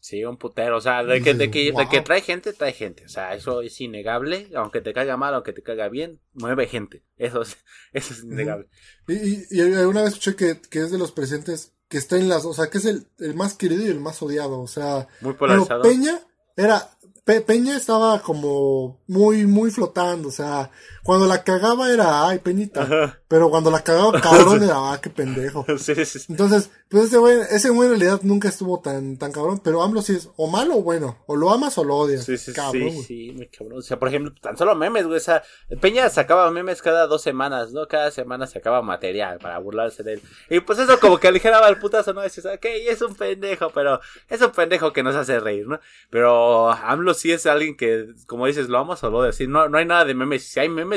Sí, un putero. O sea, de que, de, que, de que trae gente, trae gente. O sea, eso es innegable. Aunque te caiga mal, aunque te caiga bien, mueve gente. Eso es, [LAUGHS] eso es innegable. Y, y, y alguna vez escuché que, que es de los presidentes que está en las, o sea, que es el, el más querido y el más odiado. O sea, Muy pero polarizado. Peña era, Pe- Peña estaba como muy, muy flotando. O sea, cuando la cagaba era, ay, Peñita. Ajá. Pero cuando la cagaba [LAUGHS] cabrón era, ah, qué pendejo. [LAUGHS] Sí, sí, sí. Entonces, pues ese güey, ese güey en realidad nunca estuvo tan, tan cabrón, pero AMLO sí es o malo o bueno, o lo amas o lo odias. Sí, sí, cabrón, sí, muy cabrón. O sea, por ejemplo, tan solo memes, güey. O sea, Peña sacaba memes cada dos semanas, ¿no? Cada semana sacaba material para burlarse de él. Y pues eso como que aligeraba el putazo, ¿no? Dices, ok, es un pendejo, pero es un pendejo que nos hace reír, ¿no? Pero AMLO sí es alguien que, como dices, lo amas o lo odias. Sí, no, no hay nada de memes. Si hay memes,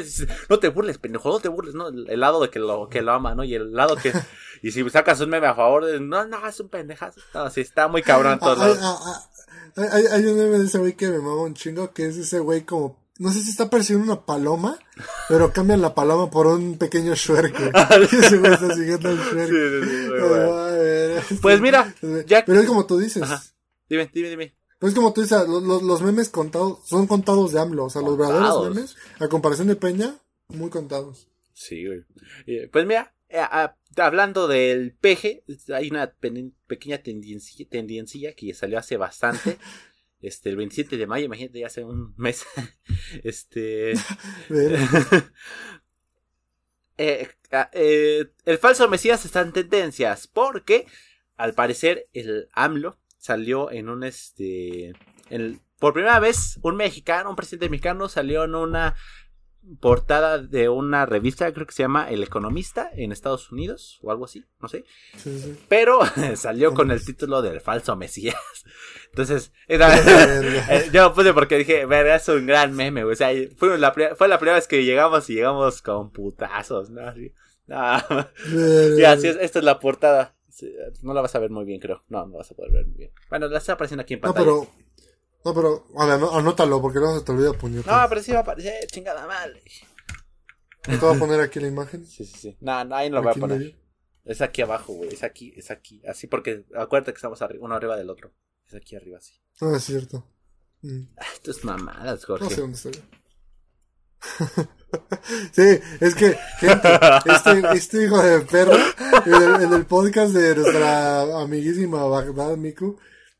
no te burles, pendejo, no te burles, ¿no? El, el lado de que lo, que lo ama, ¿no? Y el lado que... [LAUGHS] Y si sacas un meme a favor, de, no, no, es un pendejazo. No, sí, está muy cabrón en todos Ah, ah, ah, Hay, hay un meme de ese güey que me mama un chingo, que es ese güey como, no sé si está persiguiendo una paloma, pero cambian la paloma por un pequeño shuerque. Y [LAUGHS] [LAUGHS] ese güey está siguiendo el Sí, shuerque. sí, sí, muy Ay, bueno. a ver, este- Pues mira, ya- Pero es como tú dices. Ajá. Dime, dime, dime. Pues como tú dices, los, los- memes contados, son contados de AMLO. O sea, los verdaderos memes, a comparación de Peña, muy contados. Sí, güey. Pues mira, eh, ah, hablando del peje, hay una pequeña tendencia, tendencia que salió hace bastante. [LAUGHS] Este, el 27 de mayo, imagínate, ya hace un mes. [LAUGHS] Este. [LAUGHS] Eh, ah, eh, el falso Mesías está en tendencias porque, al parecer, el AMLO salió en un este. en- por primera vez, un mexicano, un presidente mexicano salió en una portada de una revista, creo que se llama El Economista, en Estados Unidos, o algo así, no sé. sí, sí. Pero [LAUGHS] salió con el título del falso Mesías. [LAUGHS] Entonces, [LAUGHS] era- eh, yo puse porque dije, verga, es un gran meme. O sea, fue la, fue la primera vez que llegamos y llegamos con putazos, ¿no? Así, no. Y así es, esta es la portada. Sí, No la vas a ver muy bien, creo. No, no vas a poder ver muy bien. Bueno, la está apareciendo aquí en No, pantalla. pero. No, pero. A ver, anó- anótalo porque no se te olvida puñeta. No, pero sí va a aparecer, chingada madre. No te voy a poner aquí la imagen. Sí, sí, sí. No, no, ahí no lo voy a poner. medio. Es aquí abajo, güey. Es aquí, es aquí. Así porque acuérdate que estamos arri- uno arriba del otro. Es aquí arriba, así. No, es cierto. Mm, [LAUGHS] Ah, es mamadas, No Jorge. sé dónde estoy. [LAUGHS] sí, es que, gente, este, este hijo de perro, en el, podcast de nuestra amiguísima Bagdad Miku,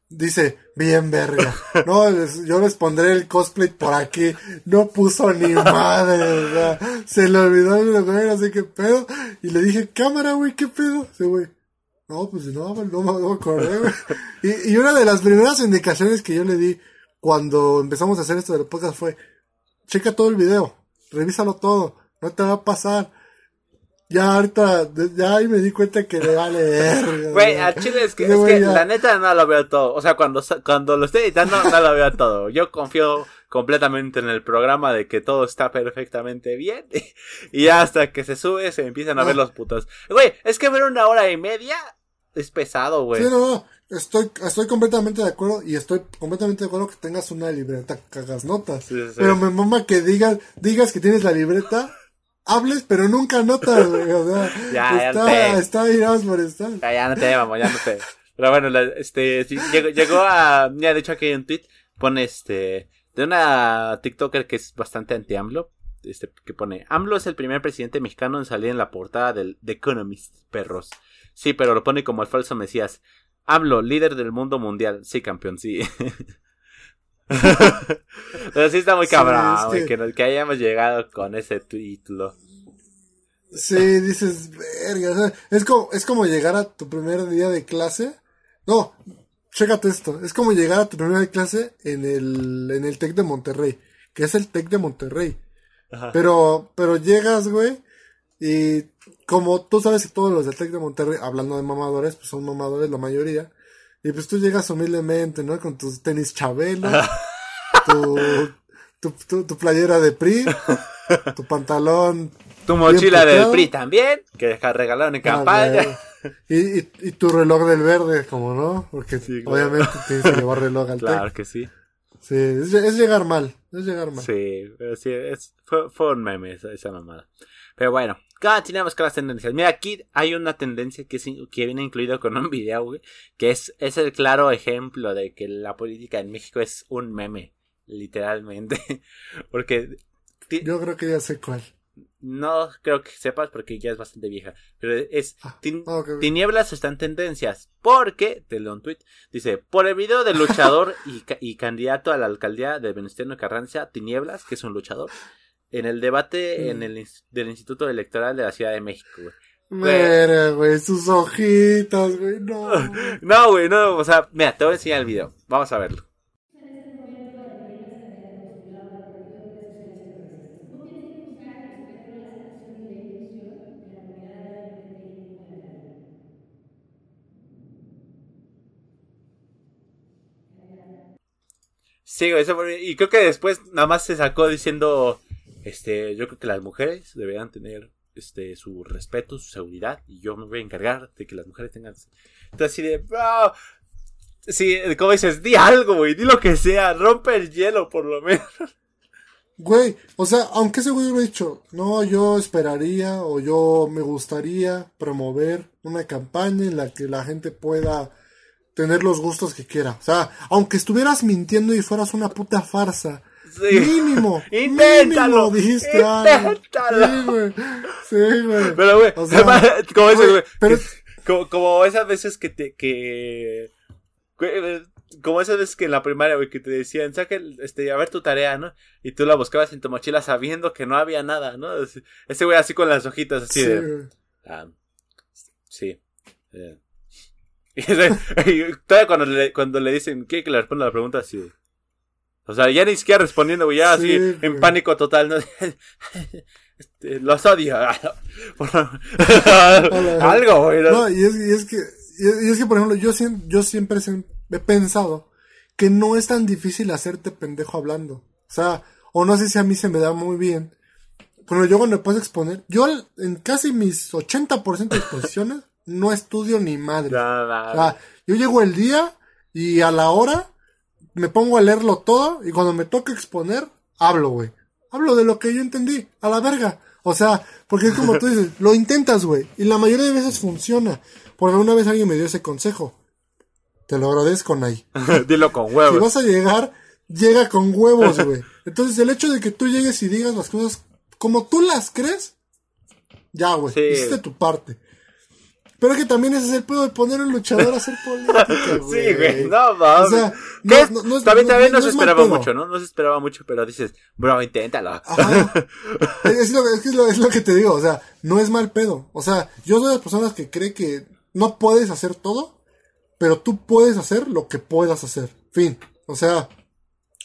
dice, bien verga. No, yo les pondré el cosplay por aquí. No puso ni madre, se le olvidó el güey, sé qué pedo. Y le dije, cámara, güey, qué pedo. Ese güey, no, pues no, no, no me acordé, güey. Y, y una de las primeras indicaciones que yo le di cuando empezamos a hacer esto del podcast fue, checa todo el video, revísalo todo, no te va a pasar. Ya ahorita, ya ahí me di cuenta que le vale verga. Güey, al chile es que, es que la neta no lo veo todo. O sea, cuando, cuando lo estoy editando, no lo veo todo. Yo confío completamente en el programa de que todo está perfectamente bien. [LAUGHS] Y ya hasta que se sube, se empiezan a ver Ah. los putos. Güey, es que ver una hora y media es pesado, güey. Sí, no, estoy, estoy completamente de acuerdo y estoy completamente de acuerdo que tengas una libreta que hagas notas. Sí, sí. Pero me mama que digas, digas que tienes la libreta, hables, pero nunca notas, güey. O sea, [LAUGHS] Ya, ya está, te- está más por estar. Ya, ya no te vamos, ya no te. Pero bueno, la- este, sí, llegó, llegó a, ya de hecho aquí hay un tweet, pone este, de una TikToker que es bastante anti-AMLO, este, que pone, AMLO es el primer presidente mexicano en salir en la portada del The Economist, perros. Sí, pero lo pone como el falso Mesías. AMLO, líder del mundo mundial. Sí, campeón, sí. [LAUGHS] pero sí está muy Sí, cabrón, es güey, que- que... que hayamos llegado con ese título. Sí, dices, verga. o sea, es, como, es como llegar a tu primer día de clase. No, chécate esto. Es como llegar a tu primer día de clase en el, en el TEC de Monterrey. Que es el TEC de Monterrey. Ajá. Pero, pero llegas, güey. Y como tú sabes que todos los del TEC de Monterrey, hablando de mamadores, pues son mamadores la mayoría. Y pues tú llegas humildemente, ¿no? Con tus tenis chabelo, tu, tu, tu, tu playera de PRI, tu pantalón Tu mochila del. PRI también, que regalaron en Ah, campaña. Y, y, y tu reloj del verde, como no, porque Sí, claro. obviamente tienes que llevar reloj al claro que sí. Sí, es, es llegar mal, es llegar mal. Sí, pero sí, es, fue, fue un meme esa, esa mamada. Pero bueno, continuamos con las tendencias. Mira, aquí hay una tendencia que, que viene incluido con un video, güey, que es, es el claro ejemplo de que la política en México es un meme, literalmente. [LAUGHS] Porque Yo creo que ya sé cuál. no creo que sepas porque ya es bastante vieja, pero es Ah, tin- ah, ok. Tinieblas están tendencias. Porque, te leo un tweet, dice, por el video del luchador [LAUGHS] y, ca- y candidato a la alcaldía de Venustiano Carranza, Tinieblas, que es un luchador, en el debate Mm. en el, ins- del Instituto Electoral de la Ciudad de México, güey. Mira, güey, sus hojitas, güey, no. [LAUGHS] No, güey, no, o sea, mira, te voy a enseñar el video. Vamos a verlo. Sí, güey, eso fue- y creo que después nada más se sacó diciendo, este, yo creo que las mujeres deberían tener, este, su respeto, su seguridad, y yo me voy a encargar de que las mujeres tengan. Entonces así de, bro, sí, como dices, di algo, güey, di lo que sea, rompe el hielo por lo menos. [LAUGHS] Güey, o sea, aunque ese güey hubiera dicho, no, yo esperaría o yo me gustaría promover una campaña en la que la gente pueda tener los gustos que quiera. O sea, aunque estuvieras mintiendo y fueras una puta farsa, Sí. mínimo, [LAUGHS] Inténtalo, mínimo dijiste algo. inténtalo. Sí, güey. Sí, güey. Pero, güey, O sea, como ese, güey, güey, pero- que- como, como esas veces que te, que, güey, como esas veces que en la primaria, güey, que te decían, saca, este, a ver tu tarea, ¿no? Y tú la buscabas en tu mochila sabiendo que no había nada, ¿no? Ese güey así con las hojitas, así Sí, de, güey. ah, sí. eh. [LAUGHS] Y, todavía cuando le, cuando le dicen, ¿quiere que le responda la pregunta? Así de- O sea, ya ni siquiera respondiendo, güey, ya Sí, así, güey. en pánico total, ¿no? [LAUGHS] Este, los odio. [LAUGHS] Algo, güey. ¿no? No, y es, y es que, y es, que, por ejemplo, yo, siem- yo siempre he pensado que no es tan difícil hacerte pendejo hablando. O sea, o no sé si a mí se me da muy bien. Pero yo cuando me puedo exponer, yo en casi mis 80% de exposiciones [LAUGHS] no estudio ni madre. No, no, O sea, yo llego el día y a la hora me pongo a leerlo todo y cuando me toca exponer, hablo, güey. Hablo de lo que yo entendí, a la verga. O sea, porque es como tú dices, [LAUGHS] lo intentas, güey. Y la mayoría de veces funciona. Porque una vez alguien me dio ese consejo. Te lo agradezco, Nay. [LAUGHS] Dilo con Si huevos. vas a llegar, llega con huevos, güey. Entonces, el hecho de que tú llegues y digas las cosas como tú las crees, ya, güey. Sí. Hiciste tu parte. Pero es que también ese es el pedo de poner a un luchador a hacer política, güey. [LAUGHS] Sí, güey, no mames. O sea, ¿Qué no- no- también también no se esperaba mucho, ¿no? No se esperaba mucho, pero dices, bro, inténtalo. Ajá. Es, lo, es lo- es lo que te digo, o sea, no es mal pedo. O sea, yo soy de las personas que cree que no puedes hacer todo, pero tú puedes hacer lo que puedas hacer. Fin. O sea,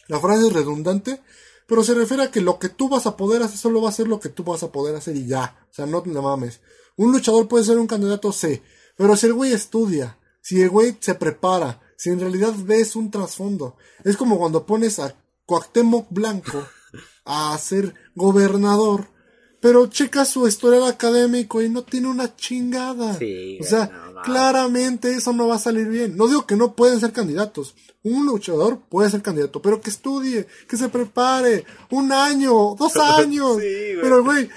la frase es redundante, pero se refiere a que lo que tú vas a poder hacer solo va a ser lo que tú vas a poder hacer y ya. O sea, no te mames. Un luchador puede ser un candidato, sí. Pero si el güey estudia, si el güey se prepara, si en realidad ves un trasfondo, es como cuando pones a Cuauhtémoc Blanco a ser gobernador, pero checa su historial académico y no tiene una chingada. Sí, o sea, no claramente eso no va a salir bien. No digo que no pueden ser candidatos. Un luchador puede ser candidato, pero que estudie, que se prepare, un año, dos [LAUGHS] años. Sí, güey. pero, güey,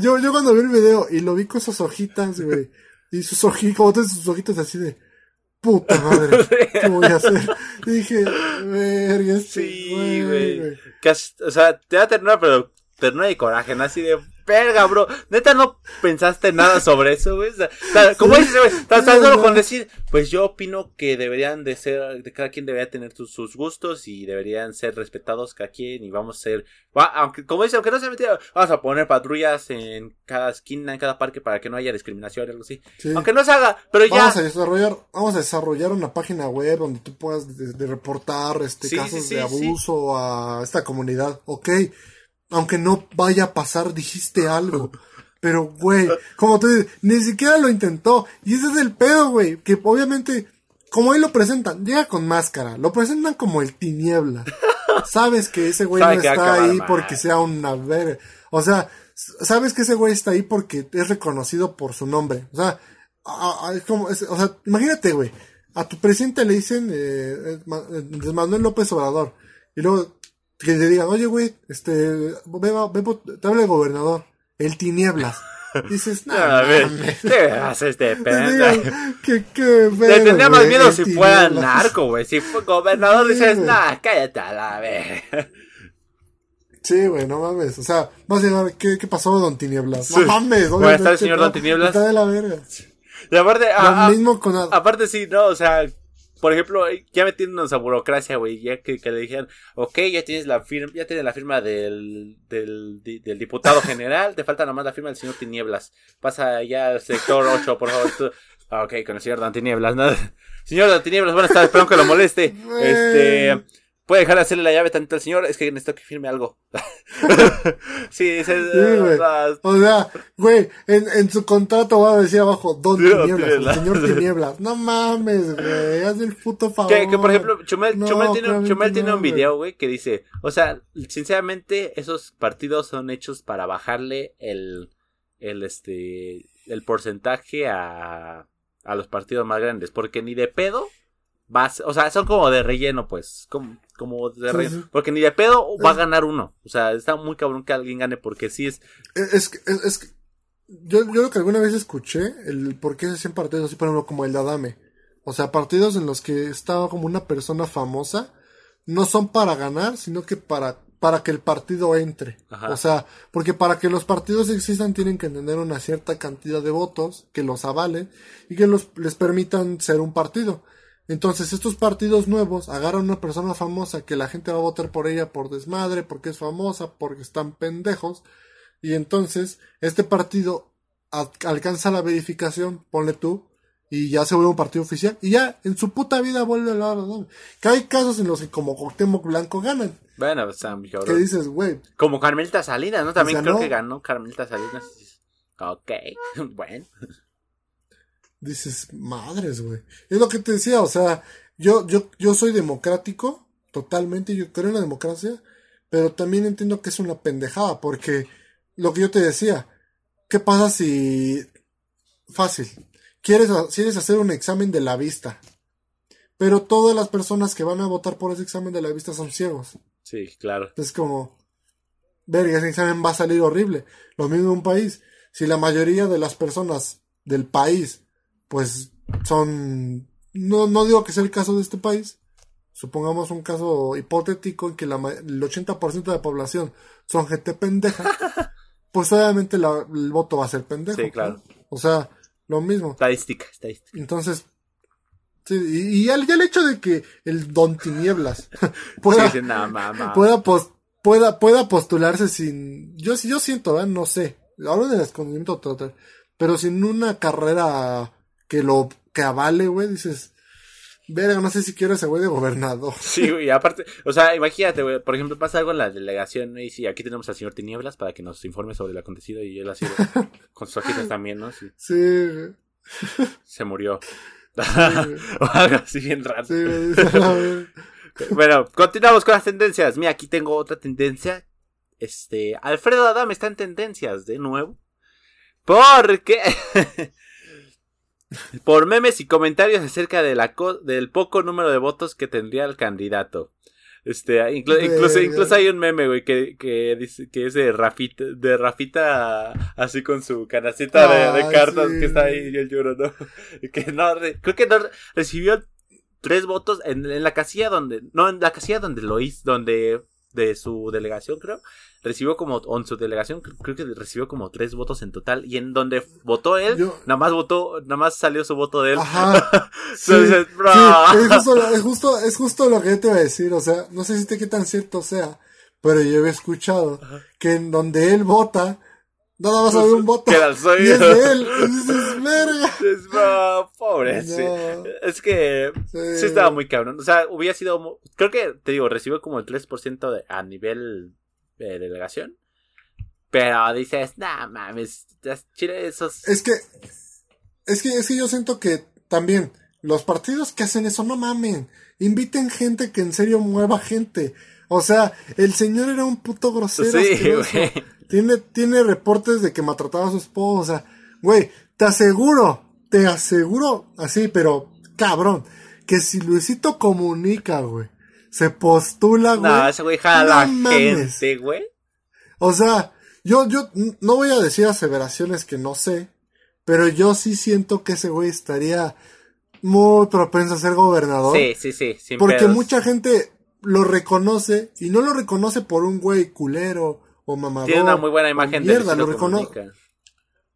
yo, yo cuando vi el video y lo vi con sus hojitas, güey, y sus ojitos, como todas sus hojitas así de, puta madre, ¿qué voy a hacer? Y dije, verga, este Sí, güey. O sea, te da ternura, pero ternura y coraje, ¿no? Así de, verga, bro. Neta, no pensaste nada sobre eso, güey. O sea, como dices, güey, estás solo con decir, pues yo opino que deberían de ser, de cada quien debería tener sus, gustos y deberían ser respetados cada quien y vamos a ser, aunque, como dice, aunque no se metido, vamos a poner patrullas en cada esquina, en cada parque para que no haya discriminación o algo así. Aunque no se haga, pero ya. Vamos a desarrollar, vamos a desarrollar una página web donde tú puedas de, reportar este casos de abuso a esta comunidad. Ok aunque no vaya a pasar, dijiste algo. Pero, güey, como tú dices, ni siquiera lo intentó. Y ese es el pedo, güey. Que obviamente, como ahí lo presentan, llega con máscara. Lo presentan como el tiniebla. Sabes que ese güey no está ahí porque sea una verga. O sea, sabes que ese güey está ahí porque es reconocido por su nombre. O sea, como, o sea imagínate, güey. A tu presidente le dicen eh, eh Manuel López Obrador. Y luego que le digan, oye, güey, este, ve, ve, te habla el gobernador, el tinieblas. [LAUGHS] Dices, no, a ver, ¿qué haces de [LAUGHS] pena? ¿Qué, qué Le tendría más miedo si fuera narco, güey. Si fue gobernador, dices, no, cállate a la vez. Sí, güey, no mames. O sea, vas a decir, ¿qué, qué pasó, don Tinieblas? No mames. ¿Cómo está el señor don Tinieblas? Está de la verga. Y aparte, Lo mismo con... aparte sí, no, o sea, por ejemplo, ya metiéndonos a burocracia, güey, ya que, le dijeron, ok, ya tienes la firma, ya tienes la firma del, del, del diputado general, te falta nomás la firma del señor Tinieblas. Pasa ya al sector 8, por favor. Ah, ok, con el señor Dan Tinieblas, ¿no? [LAUGHS] Señor Dan Tinieblas, buenas tardes, espero que lo moleste. Este, puede dejar de hacerle la llave tanto al señor, es que necesito que firme algo. [LAUGHS] sí, dice, güey. O sea, güey, en, en, su contrato va a decir abajo, Don Tinieblas, el señor [LAUGHS] Tinieblas. No mames, güey, haz el puto favor. Que, que por ejemplo, Chumel, Chumel, tiene, Chumel tiene un video, güey, que dice, o sea, sinceramente, esos partidos son hechos para bajarle el, el, este, el porcentaje a, a los partidos más grandes, porque ni de pedo o sea, son como de relleno, pues, como, como de relleno, porque ni de pedo va a ganar uno, o sea, está muy cabrón que alguien gane porque sí es... Es, es, es yo, yo lo que alguna vez escuché, el por qué se hacían partidos así, por ejemplo, como el de Adame, o sea, partidos en los que estaba como una persona famosa, no son para ganar, sino que para para que el partido entre. O sea, porque para que los partidos existan tienen que tener una cierta cantidad de votos que los avalen y que los, les permitan ser un partido. Entonces estos partidos nuevos agarran a una persona famosa que la gente va a votar por ella por desmadre, porque es famosa, porque están pendejos. Y entonces este partido alcanza la verificación, ponle tú, y ya se vuelve un partido oficial. Y ya en su puta vida vuelve a la Que hay casos en los que como Cuauhtémoc Blanco ganan. Bueno, sea, ¿Qué dices, güey? Como Carmelita Salinas, ¿no? También creo que ganó Carmelita Salinas. Ok, [LAUGHS] bueno dices, madres, güey. Es lo que te decía, o sea, yo, yo, yo soy democrático, totalmente, yo creo en la democracia, pero también entiendo que es una pendejada, porque lo que yo te decía, ¿qué pasa si... Fácil, quieres, quieres hacer un examen de la vista, pero todas las personas que van a votar por ese examen de la vista son ciegos. Sí, claro. Es como, verga, ese examen va a salir horrible. Lo mismo en un país. Si la mayoría de las personas del país pues son, no, no digo que sea el caso de este país, supongamos un caso hipotético en que la, el 80% de la población son gente pendeja, [LAUGHS] pues obviamente el voto va a ser pendejo. Sí, claro. O sea, lo mismo. Estadística, estadística. Entonces, sí, y, ya, el hecho de que el Don Tinieblas [LAUGHS] pueda, pueda, pueda, pueda postularse sin, yo, yo siento, no sé, hablo de escondimiento total, pero sin una carrera que lo que avale, güey, dices, verga, no sé si quiero ese güey de gobernador. [LAUGHS] Sí, güey, aparte, o sea, imagínate, güey, por ejemplo, pasa algo en la delegación, y si aquí tenemos al señor Tinieblas para que nos informe sobre lo acontecido y él así, [LAUGHS] con sus hojitas también, ¿no? Sí. sí. Se murió. [LAUGHS] o algo así bien raro. Sí, bueno, continuamos con las tendencias. Mira, aquí tengo otra tendencia. Este, Alfredo Adam está en tendencias de nuevo. Porque por memes y comentarios acerca de la del poco número de votos que tendría el candidato. Este, incluso, incluso hay un meme, güey, que, que dice que es de Rafita, de Rafita así con su canacita de, cartas que está ahí y el lloro, ¿no? [LAUGHS] Que no, creo que no recibió tres votos en, en, la casilla donde, no, en la casilla donde lo hizo, donde de su delegación, creo, recibió como, o en su delegación, creo que recibió como tres votos en total, y en donde votó él, Yo- nada más votó, nada más salió su voto de él. Ajá. [LAUGHS] Sí, Entonces, bro. sí, es, justo, lo- es, justo, es justo lo que yo te iba a decir. O sea, no sé si te qué tan cierto sea, pero yo he escuchado que en donde él vota, nada más hay un voto. Queda el suyo. Y es de él. Y dices, verga. Es, pobre, sí. Es que Sí. sí estaba muy cabrón. O sea, hubiera sido. Creo que, te digo, recibió como el 3% de, a nivel de delegación. Pero dices, nah, mames, Chile, esos. Es que, es que, es que yo siento que también los partidos que hacen eso, no mamen. Inviten gente que en serio mueva gente. O sea, el señor era un puto grosero. Sí, güey. Tiene, tiene reportes de que maltrataba a su esposa. Güey, te aseguro, te aseguro, así, pero cabrón, que si Luisito comunica, güey, se postula, güey. No, ese güey jala no la gente, güey. O sea, yo, yo no voy a decir aseveraciones que no sé, pero yo sí siento que ese güey estaría muy propenso a ser gobernador. Sí, sí, sí. Sin porque pedos. mucha gente lo reconoce y no lo reconoce por un güey culero o mamador. Tiene una muy buena imagen de mierda, lo, Luisito recono- Comunica.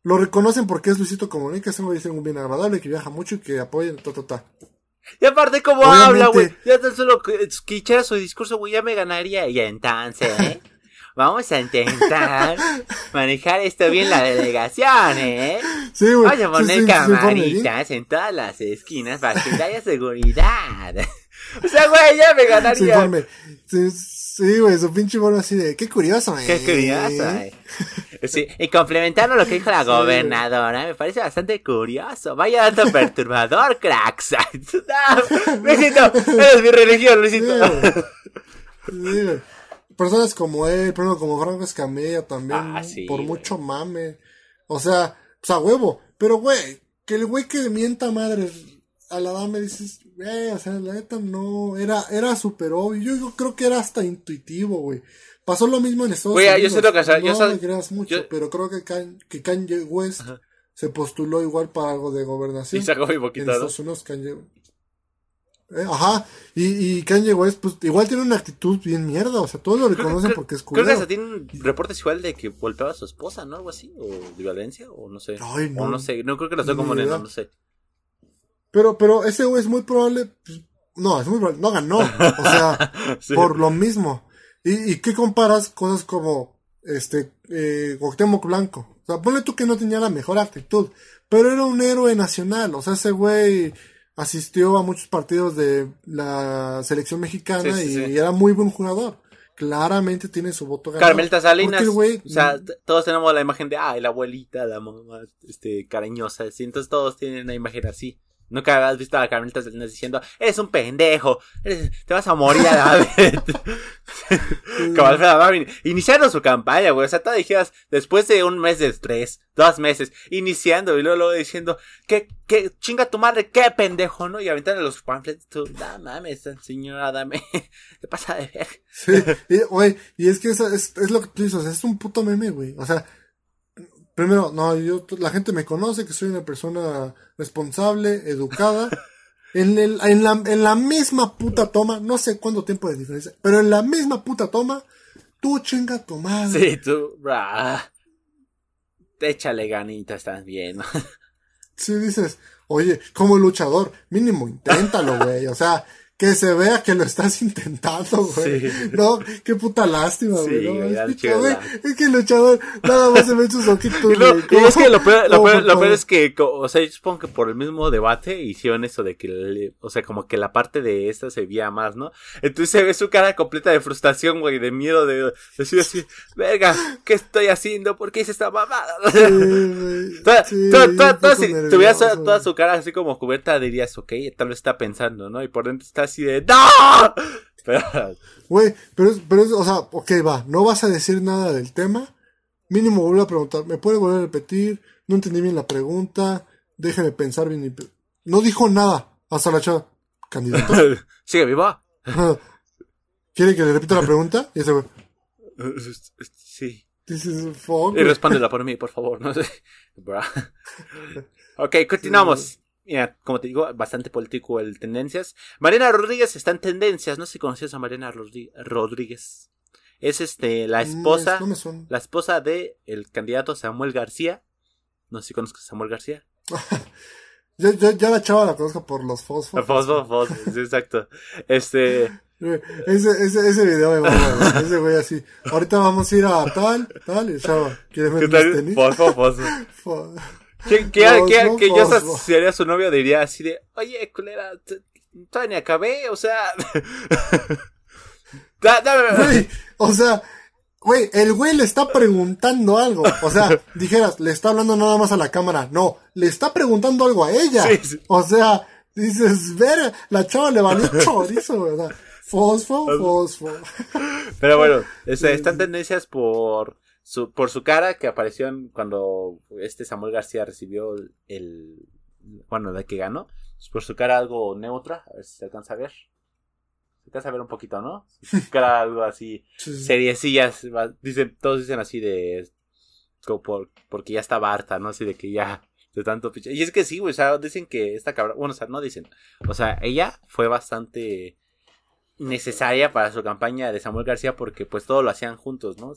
lo reconocen porque es Luisito Comunica, es un güey bien agradable, que viaja mucho y que apoya, ta, ta, ta. Y aparte, como Obviamente- habla, güey. Ya tan solo que su discurso, güey, ya me ganaría. Y entonces, ¿eh? [LAUGHS] Vamos a intentar manejar esto bien la delegación, ¿eh? Sí, güey. Vamos a poner sí, sí, camaritas en todas las esquinas para que haya seguridad. O sea, güey, ya me Su ganaría. informe. Sí, güey, su pinche informe así de, qué curioso, eh. Qué curioso, eh. [LAUGHS] Sí, y complementando lo que dijo la gobernadora, me parece bastante curioso. Vaya dato [LAUGHS] perturbador, cracks. [LAUGHS] No, Luisito, eres mi religión, Luisito. Sí, güey. Personas como él, ejemplo, como Franco Escamilla también, Ah, sí, por güey. mucho mame. O sea, pues a huevo. Pero, güey, que el güey que mienta madre a la dama dices, güey, o sea, la neta no, era, era súper obvio. Yo, yo creo que era hasta intuitivo, güey. Pasó lo mismo en Estados yo Unidos. siento que, o sea, yo no sab- me creas mucho, yo- pero creo que, Kan- que Kanye West Ajá. se postuló igual para algo de Y gobernación. sacó muy En poquito, ¿no? Estados Unidos Kanye Eh, ajá, y, y Kanye West, pues igual tiene una actitud bien mierda, o sea, todos lo reconocen Creo- porque es Creo que culero. hasta tienen reportes igual de que golpeaba a su esposa, ¿no? Algo así, o de violencia, o no sé. Ay, no. O no sé, no creo que lo estoy Ni confundiendo, idea. no sé. Pero, pero ese güey es muy probable, pues, no, es muy probable, no ganó, o sea, [LAUGHS] Sí. por lo mismo. ¿Y, y qué comparas cosas como, este, eh, Cuauhtémoc Blanco? O sea, ponle tú que no tenía la mejor actitud, pero era un héroe nacional, o sea, ese güey asistió a muchos partidos de la selección mexicana Sí, sí, y sí. era muy buen jugador. Claramente tiene su voto ganado. Carmelita Salinas, güey- o sea, todos tenemos la imagen de, ay, la abuelita, la mamá, este, cariñosa, así, entonces todos tienen una imagen así. Nunca has visto a Carmelita Salinas diciendo, eres un pendejo, eres- te vas a morir a la [LAUGHS] vez. Como Alfredo Adame, iniciaron su campaña, güey, o sea, todas dijeras, después de un mes de estrés, dos meses, iniciando, y luego, luego diciendo, que, que, chinga tu madre, qué pendejo, ¿no? Y aventando los pamphlets, tú, no mames, señora, dame, [LAUGHS] te pasa de ver. Sí, y, güey, y es que eso es, es lo que tú dices, es un puto meme, güey. O sea, primero, no, yo, la gente me conoce que soy una persona responsable, educada. [LAUGHS] En, el, en, la, en la misma puta toma, no sé cuánto tiempo de diferencia, pero en la misma puta toma, tú chinga tu madre. Sí, tú, bra. Échale ganitas también. ¿no? [LAUGHS] Sí, dices, oye, como luchador, mínimo, inténtalo, güey. O sea, que se vea que lo estás [LAUGHS] intentando, güey. Sí. No, qué puta lástima, Sí, güey. no, güey, es, que, güey, es que el luchador nada más se ve sus ojitos, [LAUGHS] Y, y es que lo peor, lo peor- lo peor es que, o sea, yo supongo que por el mismo debate hicieron eso de que, o sea, como que la parte de esta se veía más, ¿no? Entonces se ve su cara completa de frustración, güey, de miedo, de decir así, verga, ¿qué estoy haciendo? ¿Por qué hice esta mamada? Sí, [LAUGHS] Toda, sí, toda- si nervioso, tuvieras toda su cara así como cubierta, dirías, ok, tal vez está pensando, ¿no? Y por dentro está así de ¡No! Pero, Güey, pero, es- pero es, o sea, ok, va, no vas a decir nada del tema. Mínimo vuelve a preguntar, ¿me puede volver a repetir? No entendí bien la pregunta, déjeme pensar bien. mi pe-". No dijo nada, hasta la chava. ¿Candidato? [LAUGHS] sigue viva. ¿Quiere que le repita la pregunta? Y ese güey, Sí. dices, fuck, Y güey. respóndela por mí, por favor. No sé. [LAUGHS] Ok, continuamos. Mira, como te digo, bastante político el tendencias. Mariana Rodríguez está en tendencias. No sé si conocías a Mariana Rodríguez. Es este, la Mm, esposa, no suena. la esposa de el candidato Samuel García. No sé si conozco a Samuel García. [LAUGHS] Yo, yo, ya la chava la conozco por los fósforos. Fosfo, fosfo, sí, exacto. Este, [LAUGHS] Ese, ese, ese video me güey. Ese güey así. Ahorita vamos a ir a tal, tal, y chava. ¿Quieres ¿qué ver mis tenis? Fosfo, fosfo. [LAUGHS] Que, que, Fosfo, que, yo fosfo. si sería su novio diría así de, oye, culera, todavía ni acabé, o sea... [LAUGHS] Da- dame- Güey, o sea, güey, el güey le está preguntando algo. O sea, [LAUGHS] dijeras, le está hablando nada más a la cámara. No, le está preguntando algo a ella. Sí, sí. O sea, dices, ver, la chava le valió [LAUGHS] chorizo, ¿verdad? Fosfo, fosfo. Pero bueno, este, están tendencias por su, por su cara que apareció en- cuando este Samuel García recibió el, bueno, de que ganó. Pues por su cara algo neutra, a ver si se alcanza a ver. Se alcanza a ver un poquito, ¿no? Su [LAUGHS] cara algo así, Sí, sí. seriecillas, dicen, todos dicen así de, como por, porque ya estaba harta, ¿no? Así de que ya, de tanto picha. Y es que sí, güey, o sea, dicen que esta cabra, bueno, o sea, no dicen, o sea, ella fue bastante necesaria para su campaña de Samuel García porque pues todo lo hacían juntos, ¿no?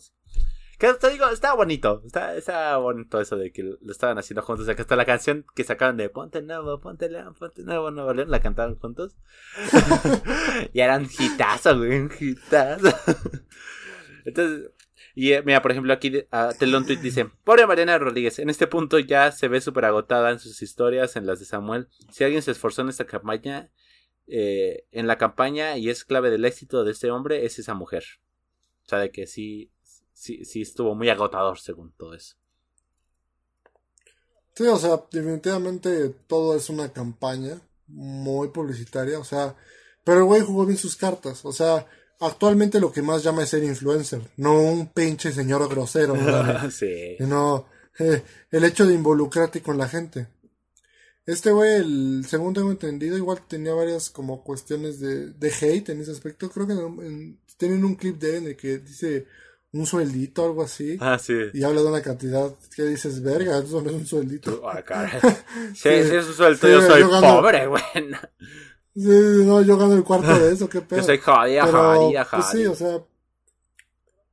Que te digo, está bonito, está, está bonito eso de que lo estaban haciendo juntos, o sea hasta la canción que sacaron de Ponte Nuevo, Ponte León, Ponte Nuevo, Nuevo León, la cantaron juntos. [LAUGHS] y eran hitazos, güey, un hitazo. Entonces, y eh, mira, por ejemplo, aquí de- ah, Telón Tweet dice: Pobre Mariana Rodríguez, en este punto ya se ve súper agotada en sus historias, en las de Samuel. Si alguien se esforzó en esta campaña, eh, en la campaña y es clave del éxito de este hombre, es esa mujer. O sea, de que sí, sí, sí estuvo muy agotador según todo eso. Sí, o sea, definitivamente todo es una campaña muy publicitaria, o sea, pero el güey jugó bien sus cartas, o sea, actualmente lo que más llama es ser influencer, no un pinche señor grosero, ¿no? [LAUGHS] sí. sino eh, el hecho de involucrarte con la gente. Este güey, el, según tengo entendido, igual tenía varias como cuestiones de, de hate en ese aspecto, creo que en- en- tienen un clip de él en el que dice un sueldito algo así. Ah, sí. Y habla de una cantidad que dices, verga, eso no es un sueldito. Ah, caray. [LAUGHS] Sí, sí, eso suelto, Sí, yo soy yo gano- pobre, güey. Sí, no, yo gano el cuarto de eso, qué [LAUGHS] pedo. Yo soy jodida, pero, jodida, pues sí, o sea.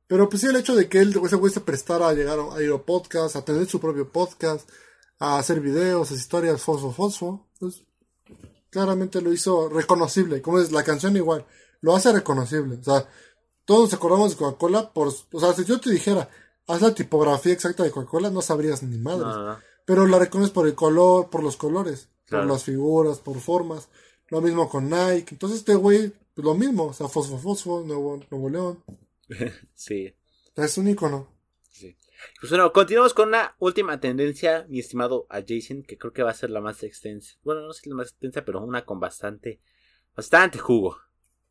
Pero pues sí, el hecho de que él, ese güey se prestara a llegar a ir a podcast, a tener su propio podcast, a hacer videos, hacer historias, fosfo, fosfo, pues claramente lo hizo reconocible. Como es la canción igual, lo hace reconocible. O sea, todos nos acordamos de Coca-Cola por, o sea, si yo te dijera, haz la tipografía exacta de Coca-Cola, no sabrías ni no, no. Pero la reconoces por el color, por los colores, Claro. por las figuras, por formas. Lo mismo con Nike. Entonces este güey, pues, lo mismo. O sea, Fosfo Fosfo, Nuevo, Nuevo León. [LAUGHS] Sí. Es un icono. Sí. Pues bueno, continuamos con una última tendencia, mi estimado adjacent, que creo que va a ser la más extensa. Bueno, no sé la más extensa, pero una con bastante, bastante jugo,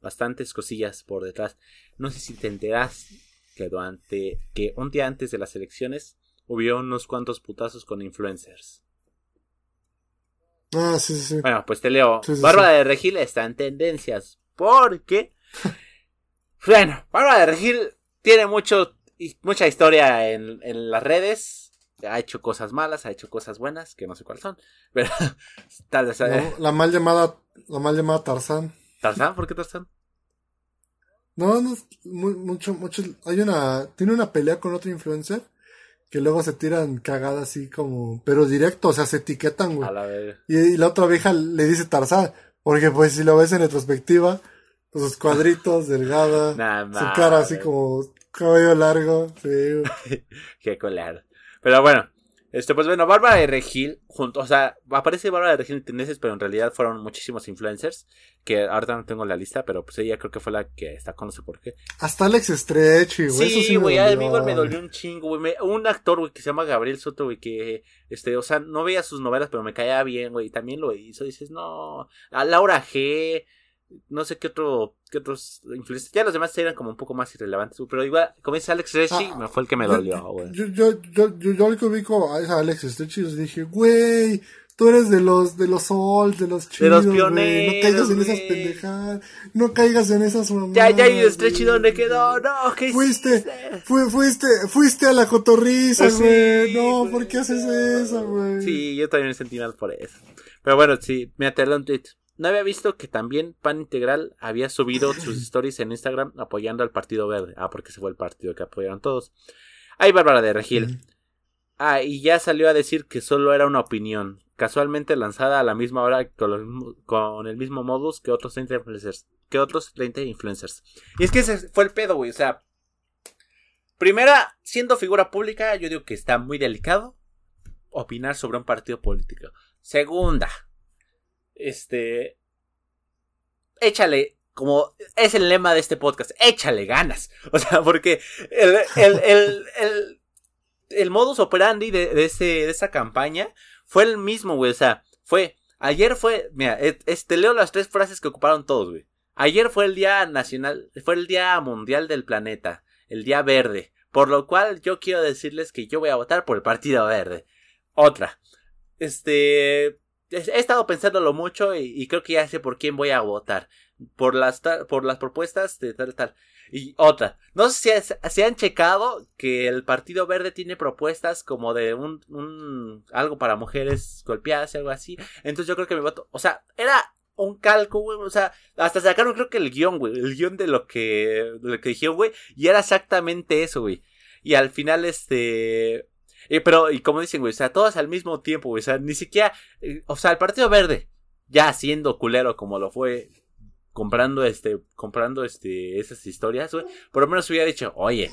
bastantes cosillas por detrás. No sé si te enteras que durante, que un día antes de las elecciones hubo unos cuantos putazos con influencers. Ah, sí, sí, sí. Bueno, pues te leo. Sí, sí, Bárbara sí. de Regil está en tendencias. Porque. [LAUGHS] bueno, Bárbara de Regil tiene mucho, mucha historia en, en las redes. Ha hecho cosas malas, ha hecho cosas buenas, que no sé cuáles son. Pero [LAUGHS] tal vez. No, la mal llamada, la mal llamada Tarzán. ¿Tarzán? ¿Por qué Tarzán? No, no, mucho, mucho. Hay una, tiene una pelea con otro influencer que luego se tiran cagada así como, pero directo, o sea, se etiquetan, güey. A la vez. Y, y la otra vieja le dice Tarzán, porque pues si lo ves en retrospectiva, sus cuadritos, [LAUGHS] delgada, Nah, su cara así como cabello largo, sí. [LAUGHS] Qué colado. Pero bueno, este, pues bueno, Bárbara de Regil, junto, o sea, aparece Bárbara de Regil en tendencias, pero en realidad fueron muchísimos influencers, que ahorita no tengo la lista, pero pues ella creo que fue la que está con no sé por qué. Hasta Alex Stretchy, güey. Sí, güey, a mí igual me dolió un chingo, güey. Un actor, güey, que se llama Gabriel Soto, güey, que, este, o sea, no veía sus novelas, pero me caía bien, güey, y también lo hizo. Dices, no, a Laura G, no sé qué otro, qué otros influencers. Ya los demás eran como un poco más irrelevantes, pero igual, como dice Alex Reschi, Ah, me fue el que me Yo- dolió, güey. Yo, yo, yo, yo, yo, que ubico a Alex Stretchy y dije, güey, tú eres de los, de los old, de los De chidos, los güey, pioneros, No caigas en esas pendejadas, no caigas en esas mamadas. Ya, ya, y güey. ¿dónde quedó? No, ¿qué Fuiste, fue, fuiste, fuiste a la cotorriza, sí, güey. no, güey. ¿por qué haces eso, güey? Sí, yo también me sentí mal por eso. Pero bueno, sí, te leo un tweet. No había visto que también Pan Integral había subido [LAUGHS] sus stories en Instagram apoyando al Partido Verde. Ah, porque se fue el partido que apoyaron todos. Ahí Bárbara de Regil. Ah, y ya salió a decir que solo era una opinión, casualmente lanzada a la misma hora con, con el mismo modus que otros 30 influencers. Que otros 30 influencers. Y es que ese fue el pedo, güey. O sea, primera, siendo figura pública, yo digo que está muy delicado opinar sobre un partido político. Segunda, este, échale, como es el lema de este podcast, échale ganas. [LAUGHS] O sea, porque el, el, el, el, el modus operandi de, de, ese, de esa campaña fue el mismo, güey. O sea, fue, ayer fue, mira, este, leo las tres frases que ocuparon todos, güey. Ayer fue el día nacional, fue el día mundial del planeta, el día verde. Por lo cual yo quiero decirles que yo voy a votar por el Partido Verde. Otra. Este, he estado pensándolo mucho y, creo que ya sé por quién voy a votar. Por las, por las propuestas de tal, tal. Y otra. No sé si se han checado que el Partido Verde tiene propuestas como de un, un algo para mujeres golpeadas y algo así. Entonces yo creo que mi voto, o sea, era un calco, güey. O sea, hasta sacaron creo que el guion, güey. El guion de lo que, de lo que dijeron, güey. Y era exactamente eso, güey. Y al final, este, eh, pero, y como dicen, güey, o sea, todas al mismo tiempo, güey, o sea, ni siquiera, eh, o sea, el Partido Verde, ya siendo culero como lo fue, comprando este, comprando este, esas historias, güey, por lo menos hubiera dicho, oye,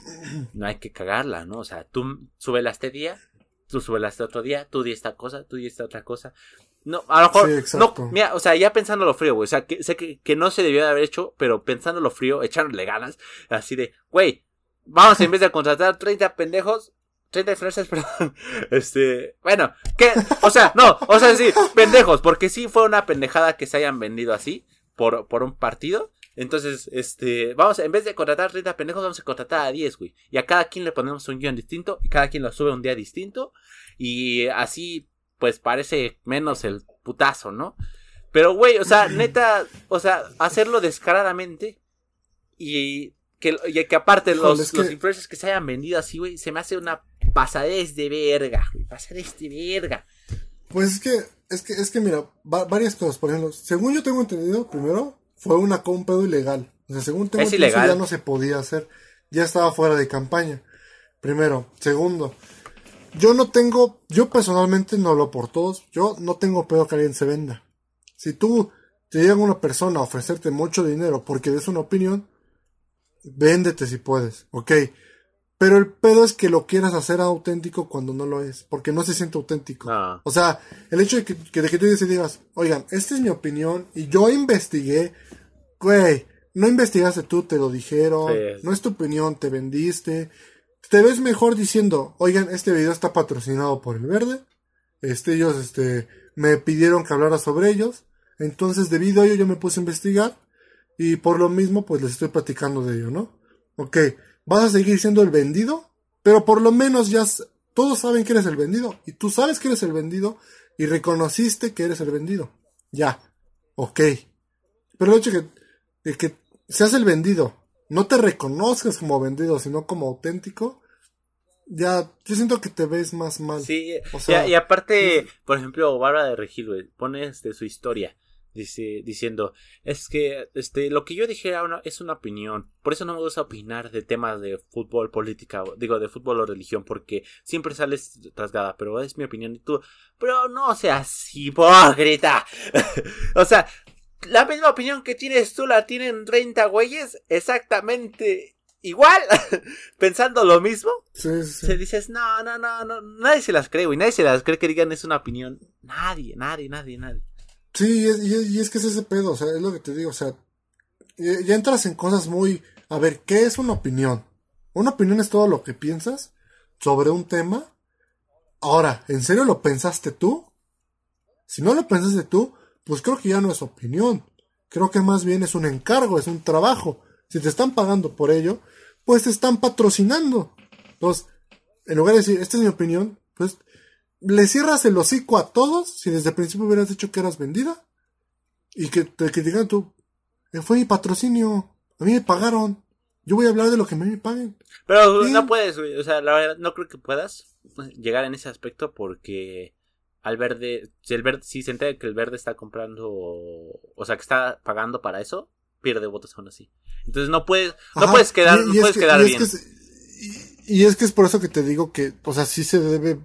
no hay que cagarla, ¿no? O sea, tú súbela este día, tú súbela este otro día, tú di esta cosa, tú di esta otra cosa. No, a lo mejor, sí, no, mira, o sea, ya pensándolo frío, güey, o sea, que, sé que, que no se debió de haber hecho, pero pensándolo frío, echándole ganas, así de, güey, vamos en vez de contratar 30 pendejos, 30 influencers, perdón. Este, bueno, ¿qué? O sea, no, o sea, sí, pendejos, porque sí fue una pendejada que se hayan vendido así por, por un partido. Entonces, este, vamos, en vez de contratar 30 pendejos, vamos a contratar a 10, güey. Y a cada quien le ponemos un guion distinto y cada quien lo sube un día distinto. Y así, pues parece menos el putazo, ¿no? Pero, güey, o sea, [LAUGHS] neta, o sea, hacerlo descaradamente y que, y que aparte los, es que... los influencers que se hayan vendido así, güey, se me hace una pasadez de verga, güey, pasadez de verga. Pues es que, es que, es que mira, va, varias cosas, por ejemplo, según yo tengo entendido, primero, fue una compra ilegal. O sea, según tengo es entendido, ilegal. ya no se podía hacer, ya estaba fuera de campaña. Primero, segundo, yo no tengo, yo personalmente no lo por todos, yo no tengo pedo que alguien se venda. Si tú te llega una persona a ofrecerte mucho dinero porque des una opinión, véndete si puedes, ok. Pero el pedo es que lo quieras hacer auténtico cuando no lo es, porque no se siente auténtico. Ah. O sea, el hecho de que, que, de que tú digas, oigan, esta es mi opinión y yo investigué, güey, no investigaste tú, te lo dijeron, Sí. no es tu opinión, te vendiste. Te ves mejor diciendo, oigan, este video está patrocinado por el verde, este, ellos, este, me pidieron que hablara sobre ellos, entonces debido a ello yo me puse a investigar y por lo mismo pues les estoy platicando de ello, ¿no? Ok, vas a seguir siendo el vendido, pero por lo menos ya todos saben que eres el vendido y tú sabes que eres el vendido y reconociste que eres el vendido. Ya, ok. Pero el hecho de que, de que seas el vendido, no te reconozcas como vendido, sino como auténtico, ya, yo siento que te ves más mal. Sí, O sea, y, y aparte, por ejemplo, Bárbara de Regil, güey, pone este, su historia. Dice, diciendo, es que este, lo que yo dije era una- es una opinión. Por eso no me gusta opinar de temas de fútbol, política, digo, de fútbol o religión, porque siempre sales rasgada, pero es mi opinión. Y tú, pero no seas hipócrita. [LAUGHS] o sea, la misma opinión que tienes tú la tienen 30 güeyes, exactamente igual, [LAUGHS] pensando lo mismo. sí, sí, sí. Se dices, no, no, no, no, nadie se las cree, güey, nadie se las cree que digan es una opinión. Nadie, nadie, nadie, nadie. Sí, y es, y es- que es ese pedo, o sea, es lo que te digo, o sea, ya entras en cosas muy... A ver, ¿qué es una opinión? Una opinión es todo lo que piensas sobre un tema. Ahora, ¿en serio lo pensaste tú? Si no lo pensaste tú, pues creo que ya no es opinión. Creo que más bien es un encargo, es un trabajo. Si te están pagando por ello, pues te están patrocinando. Entonces, en lugar de decir, esta es mi opinión, pues le cierras el hocico a todos si desde el principio hubieras dicho que eras vendida y que te critican tú. "Eh, Fue mi patrocinio, a mí me pagaron. Yo voy a hablar de lo que a mí me paguen. Pero Sí. no puedes, güey, o sea, la verdad, no creo que puedas llegar en ese aspecto porque al verde, si el verde, si se entera que el verde está comprando, o sea, que está pagando para eso, pierde votos aún así. Entonces no puedes, no Ajá, puedes quedar, y- y no es puedes que- quedar y es bien. que es- y, y es que es por eso que te digo que, o sea, sí se debe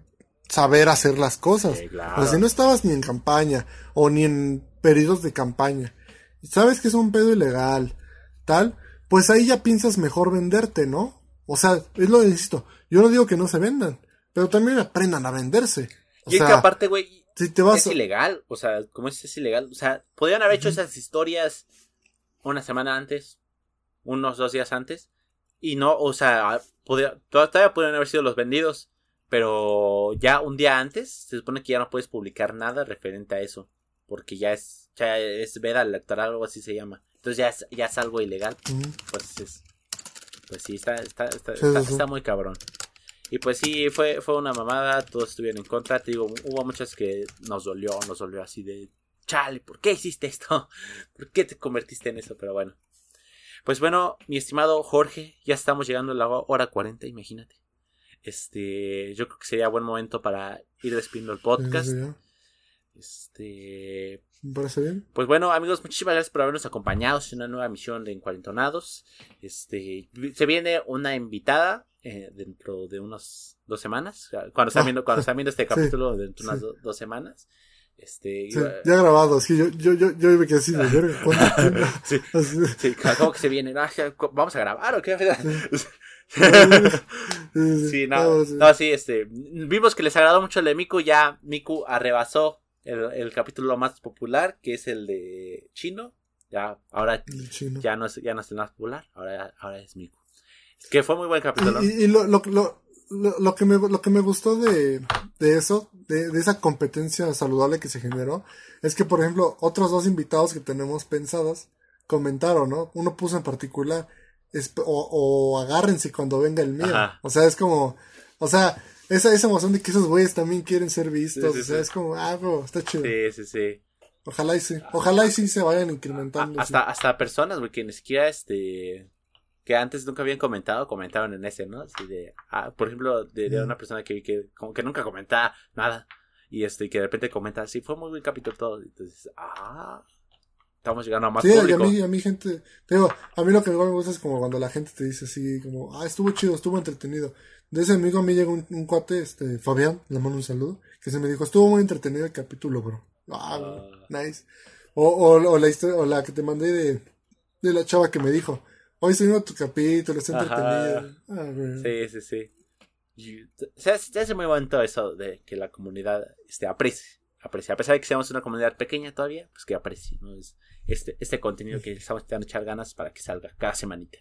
saber hacer las cosas. Sí, claro. O sea, si no estabas ni en campaña o ni en periodos de campaña, sabes que es un pedo ilegal, tal, pues ahí ya piensas mejor venderte, ¿no? O sea, es lo que insisto. Yo no digo que no se vendan, pero también aprendan a venderse. O y es que aparte, güey, si te vas es ilegal, o sea, como es, es ilegal, o sea, podrían haber hecho esas historias una semana antes, unos dos días antes, y no, o sea, podría- todavía podrían haber sido los vendidos, pero ya un día antes se supone que ya no puedes publicar nada referente a eso, porque ya es, ya es veda electoral o algo así se llama, entonces ya es, ya es algo ilegal, pues es, pues sí, está, está, está, Sí, está, sí. está muy cabrón. Y pues sí, fue, fue una mamada, todos estuvieron en contra, te digo, hubo muchas que nos dolió, nos dolió así de, chale, ¿por qué hiciste esto? [LAUGHS] ¿Por qué te convertiste en eso? Pero bueno. Pues bueno, mi estimado Jorge, ya estamos llegando a la hora 40, imagínate. Este, yo creo que sería buen momento para ir despidiendo el podcast. Este, Me parece bien. pues bueno, amigos, muchísimas gracias por habernos acompañado en una nueva misión de Encuarentonados. Este, se viene una invitada eh, dentro de unas dos semanas. Cuando están Ah, viendo, cuando están viendo este [LAUGHS] sí, capítulo dentro de unas sí. do- dos semanas. Este, Sí, iba- ya grabado, sí, yo, yo, yo, yo me quedé así de. [LAUGHS] Sí. [LAUGHS] Así de- sí, ¿cómo que se viene? Ah, ¿Vamos a grabar o qué? [LAUGHS] Sí, no, no, sí, este, vimos que les agradó mucho el de Miku, ya Miku arrebasó el, el capítulo más popular, que es el de Chino, ya, ahora ya no es, ya no es el más popular, ahora, ahora es Miku. Que fue muy buen capítulo. Y, y- lo, lo, lo, lo que me, lo que me gustó de, de eso, de, de esa competencia saludable que se generó, es que, por ejemplo, otros dos invitados que tenemos pensados comentaron, ¿no? Uno puso en particular, o, o agárrense cuando venga el mío. Ajá. O sea, es como, o sea, esa, esa emoción de que esos güeyes también quieren ser vistos. Sí, sí, o sea, sí. es como, ah, bro, está chido. Sí, sí, sí. Ojalá y sí. Ojalá y sí se vayan A- incrementando. hasta, hasta personas, güey, que ni siquiera, este, que antes nunca habían comentado, comentaron en ese, ¿no? Así de, ah, por ejemplo, de, de una persona que vi que como que nunca comentaba nada. Y este, que de repente comenta, sí, fue muy buen capítulo todo. Entonces, ah, estamos llegando a más Sí, y a público. mí, a mí gente, te digo, a mí lo que me gusta es como cuando la gente te dice así, como, ah, estuvo chido, estuvo entretenido. De ese amigo a mí llegó un, un cuate, este, Fabián, le mando un saludo, que se me dijo, estuvo muy entretenido el capítulo, bro. Ah, Ah. nice. O, o, o la historia, o la que te mandé de, de la chava que me dijo, hoy estoy viendo tu capítulo, está entretenido. Ah. Sí, sí, sí. Y se hace, se hace muy bonito eso de que la comunidad este, aprecie, aprecie. A pesar de que seamos una comunidad pequeña todavía, pues que aprecie, ¿no? Es este, este contenido que estamos intentando echar ganas para que salga cada semanita.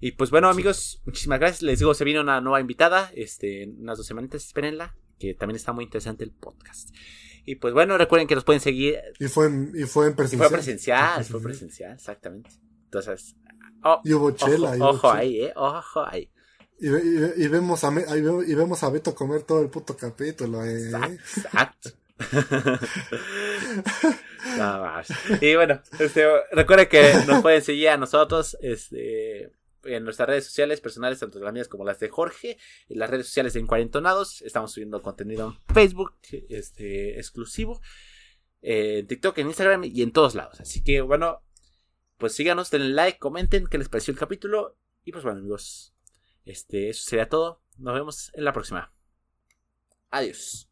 Y pues bueno, amigos, muchísimas gracias. Les digo, se viene una nueva invitada, este, unas dos semanitas, espérenla, que también está muy interesante el podcast. Y pues bueno, recuerden que nos pueden seguir. Y fue en, y fue en Y presencial. fue presencial, fue presencial, exactamente. Entonces, oh, Y hubo chela. ojo, y hubo ojo chela. ahí, eh, ojo ahí. Y, ve- y ve- y vemos a, y vemos a Beto comer todo el puto capítulo, eh. Exacto. [LAUGHS] Nada más. Y bueno, este, recuerden que nos pueden seguir a nosotros este, en nuestras redes sociales personales, tanto las mías como las de Jorge, en las redes sociales de Encuarentonados. Estamos subiendo contenido en Facebook este, exclusivo, en TikTok, en Instagram y en todos lados. Así que bueno, pues síganos, denle like, comenten qué les pareció el capítulo. Y pues bueno, amigos, este, eso sería todo. Nos vemos en la próxima. Adiós.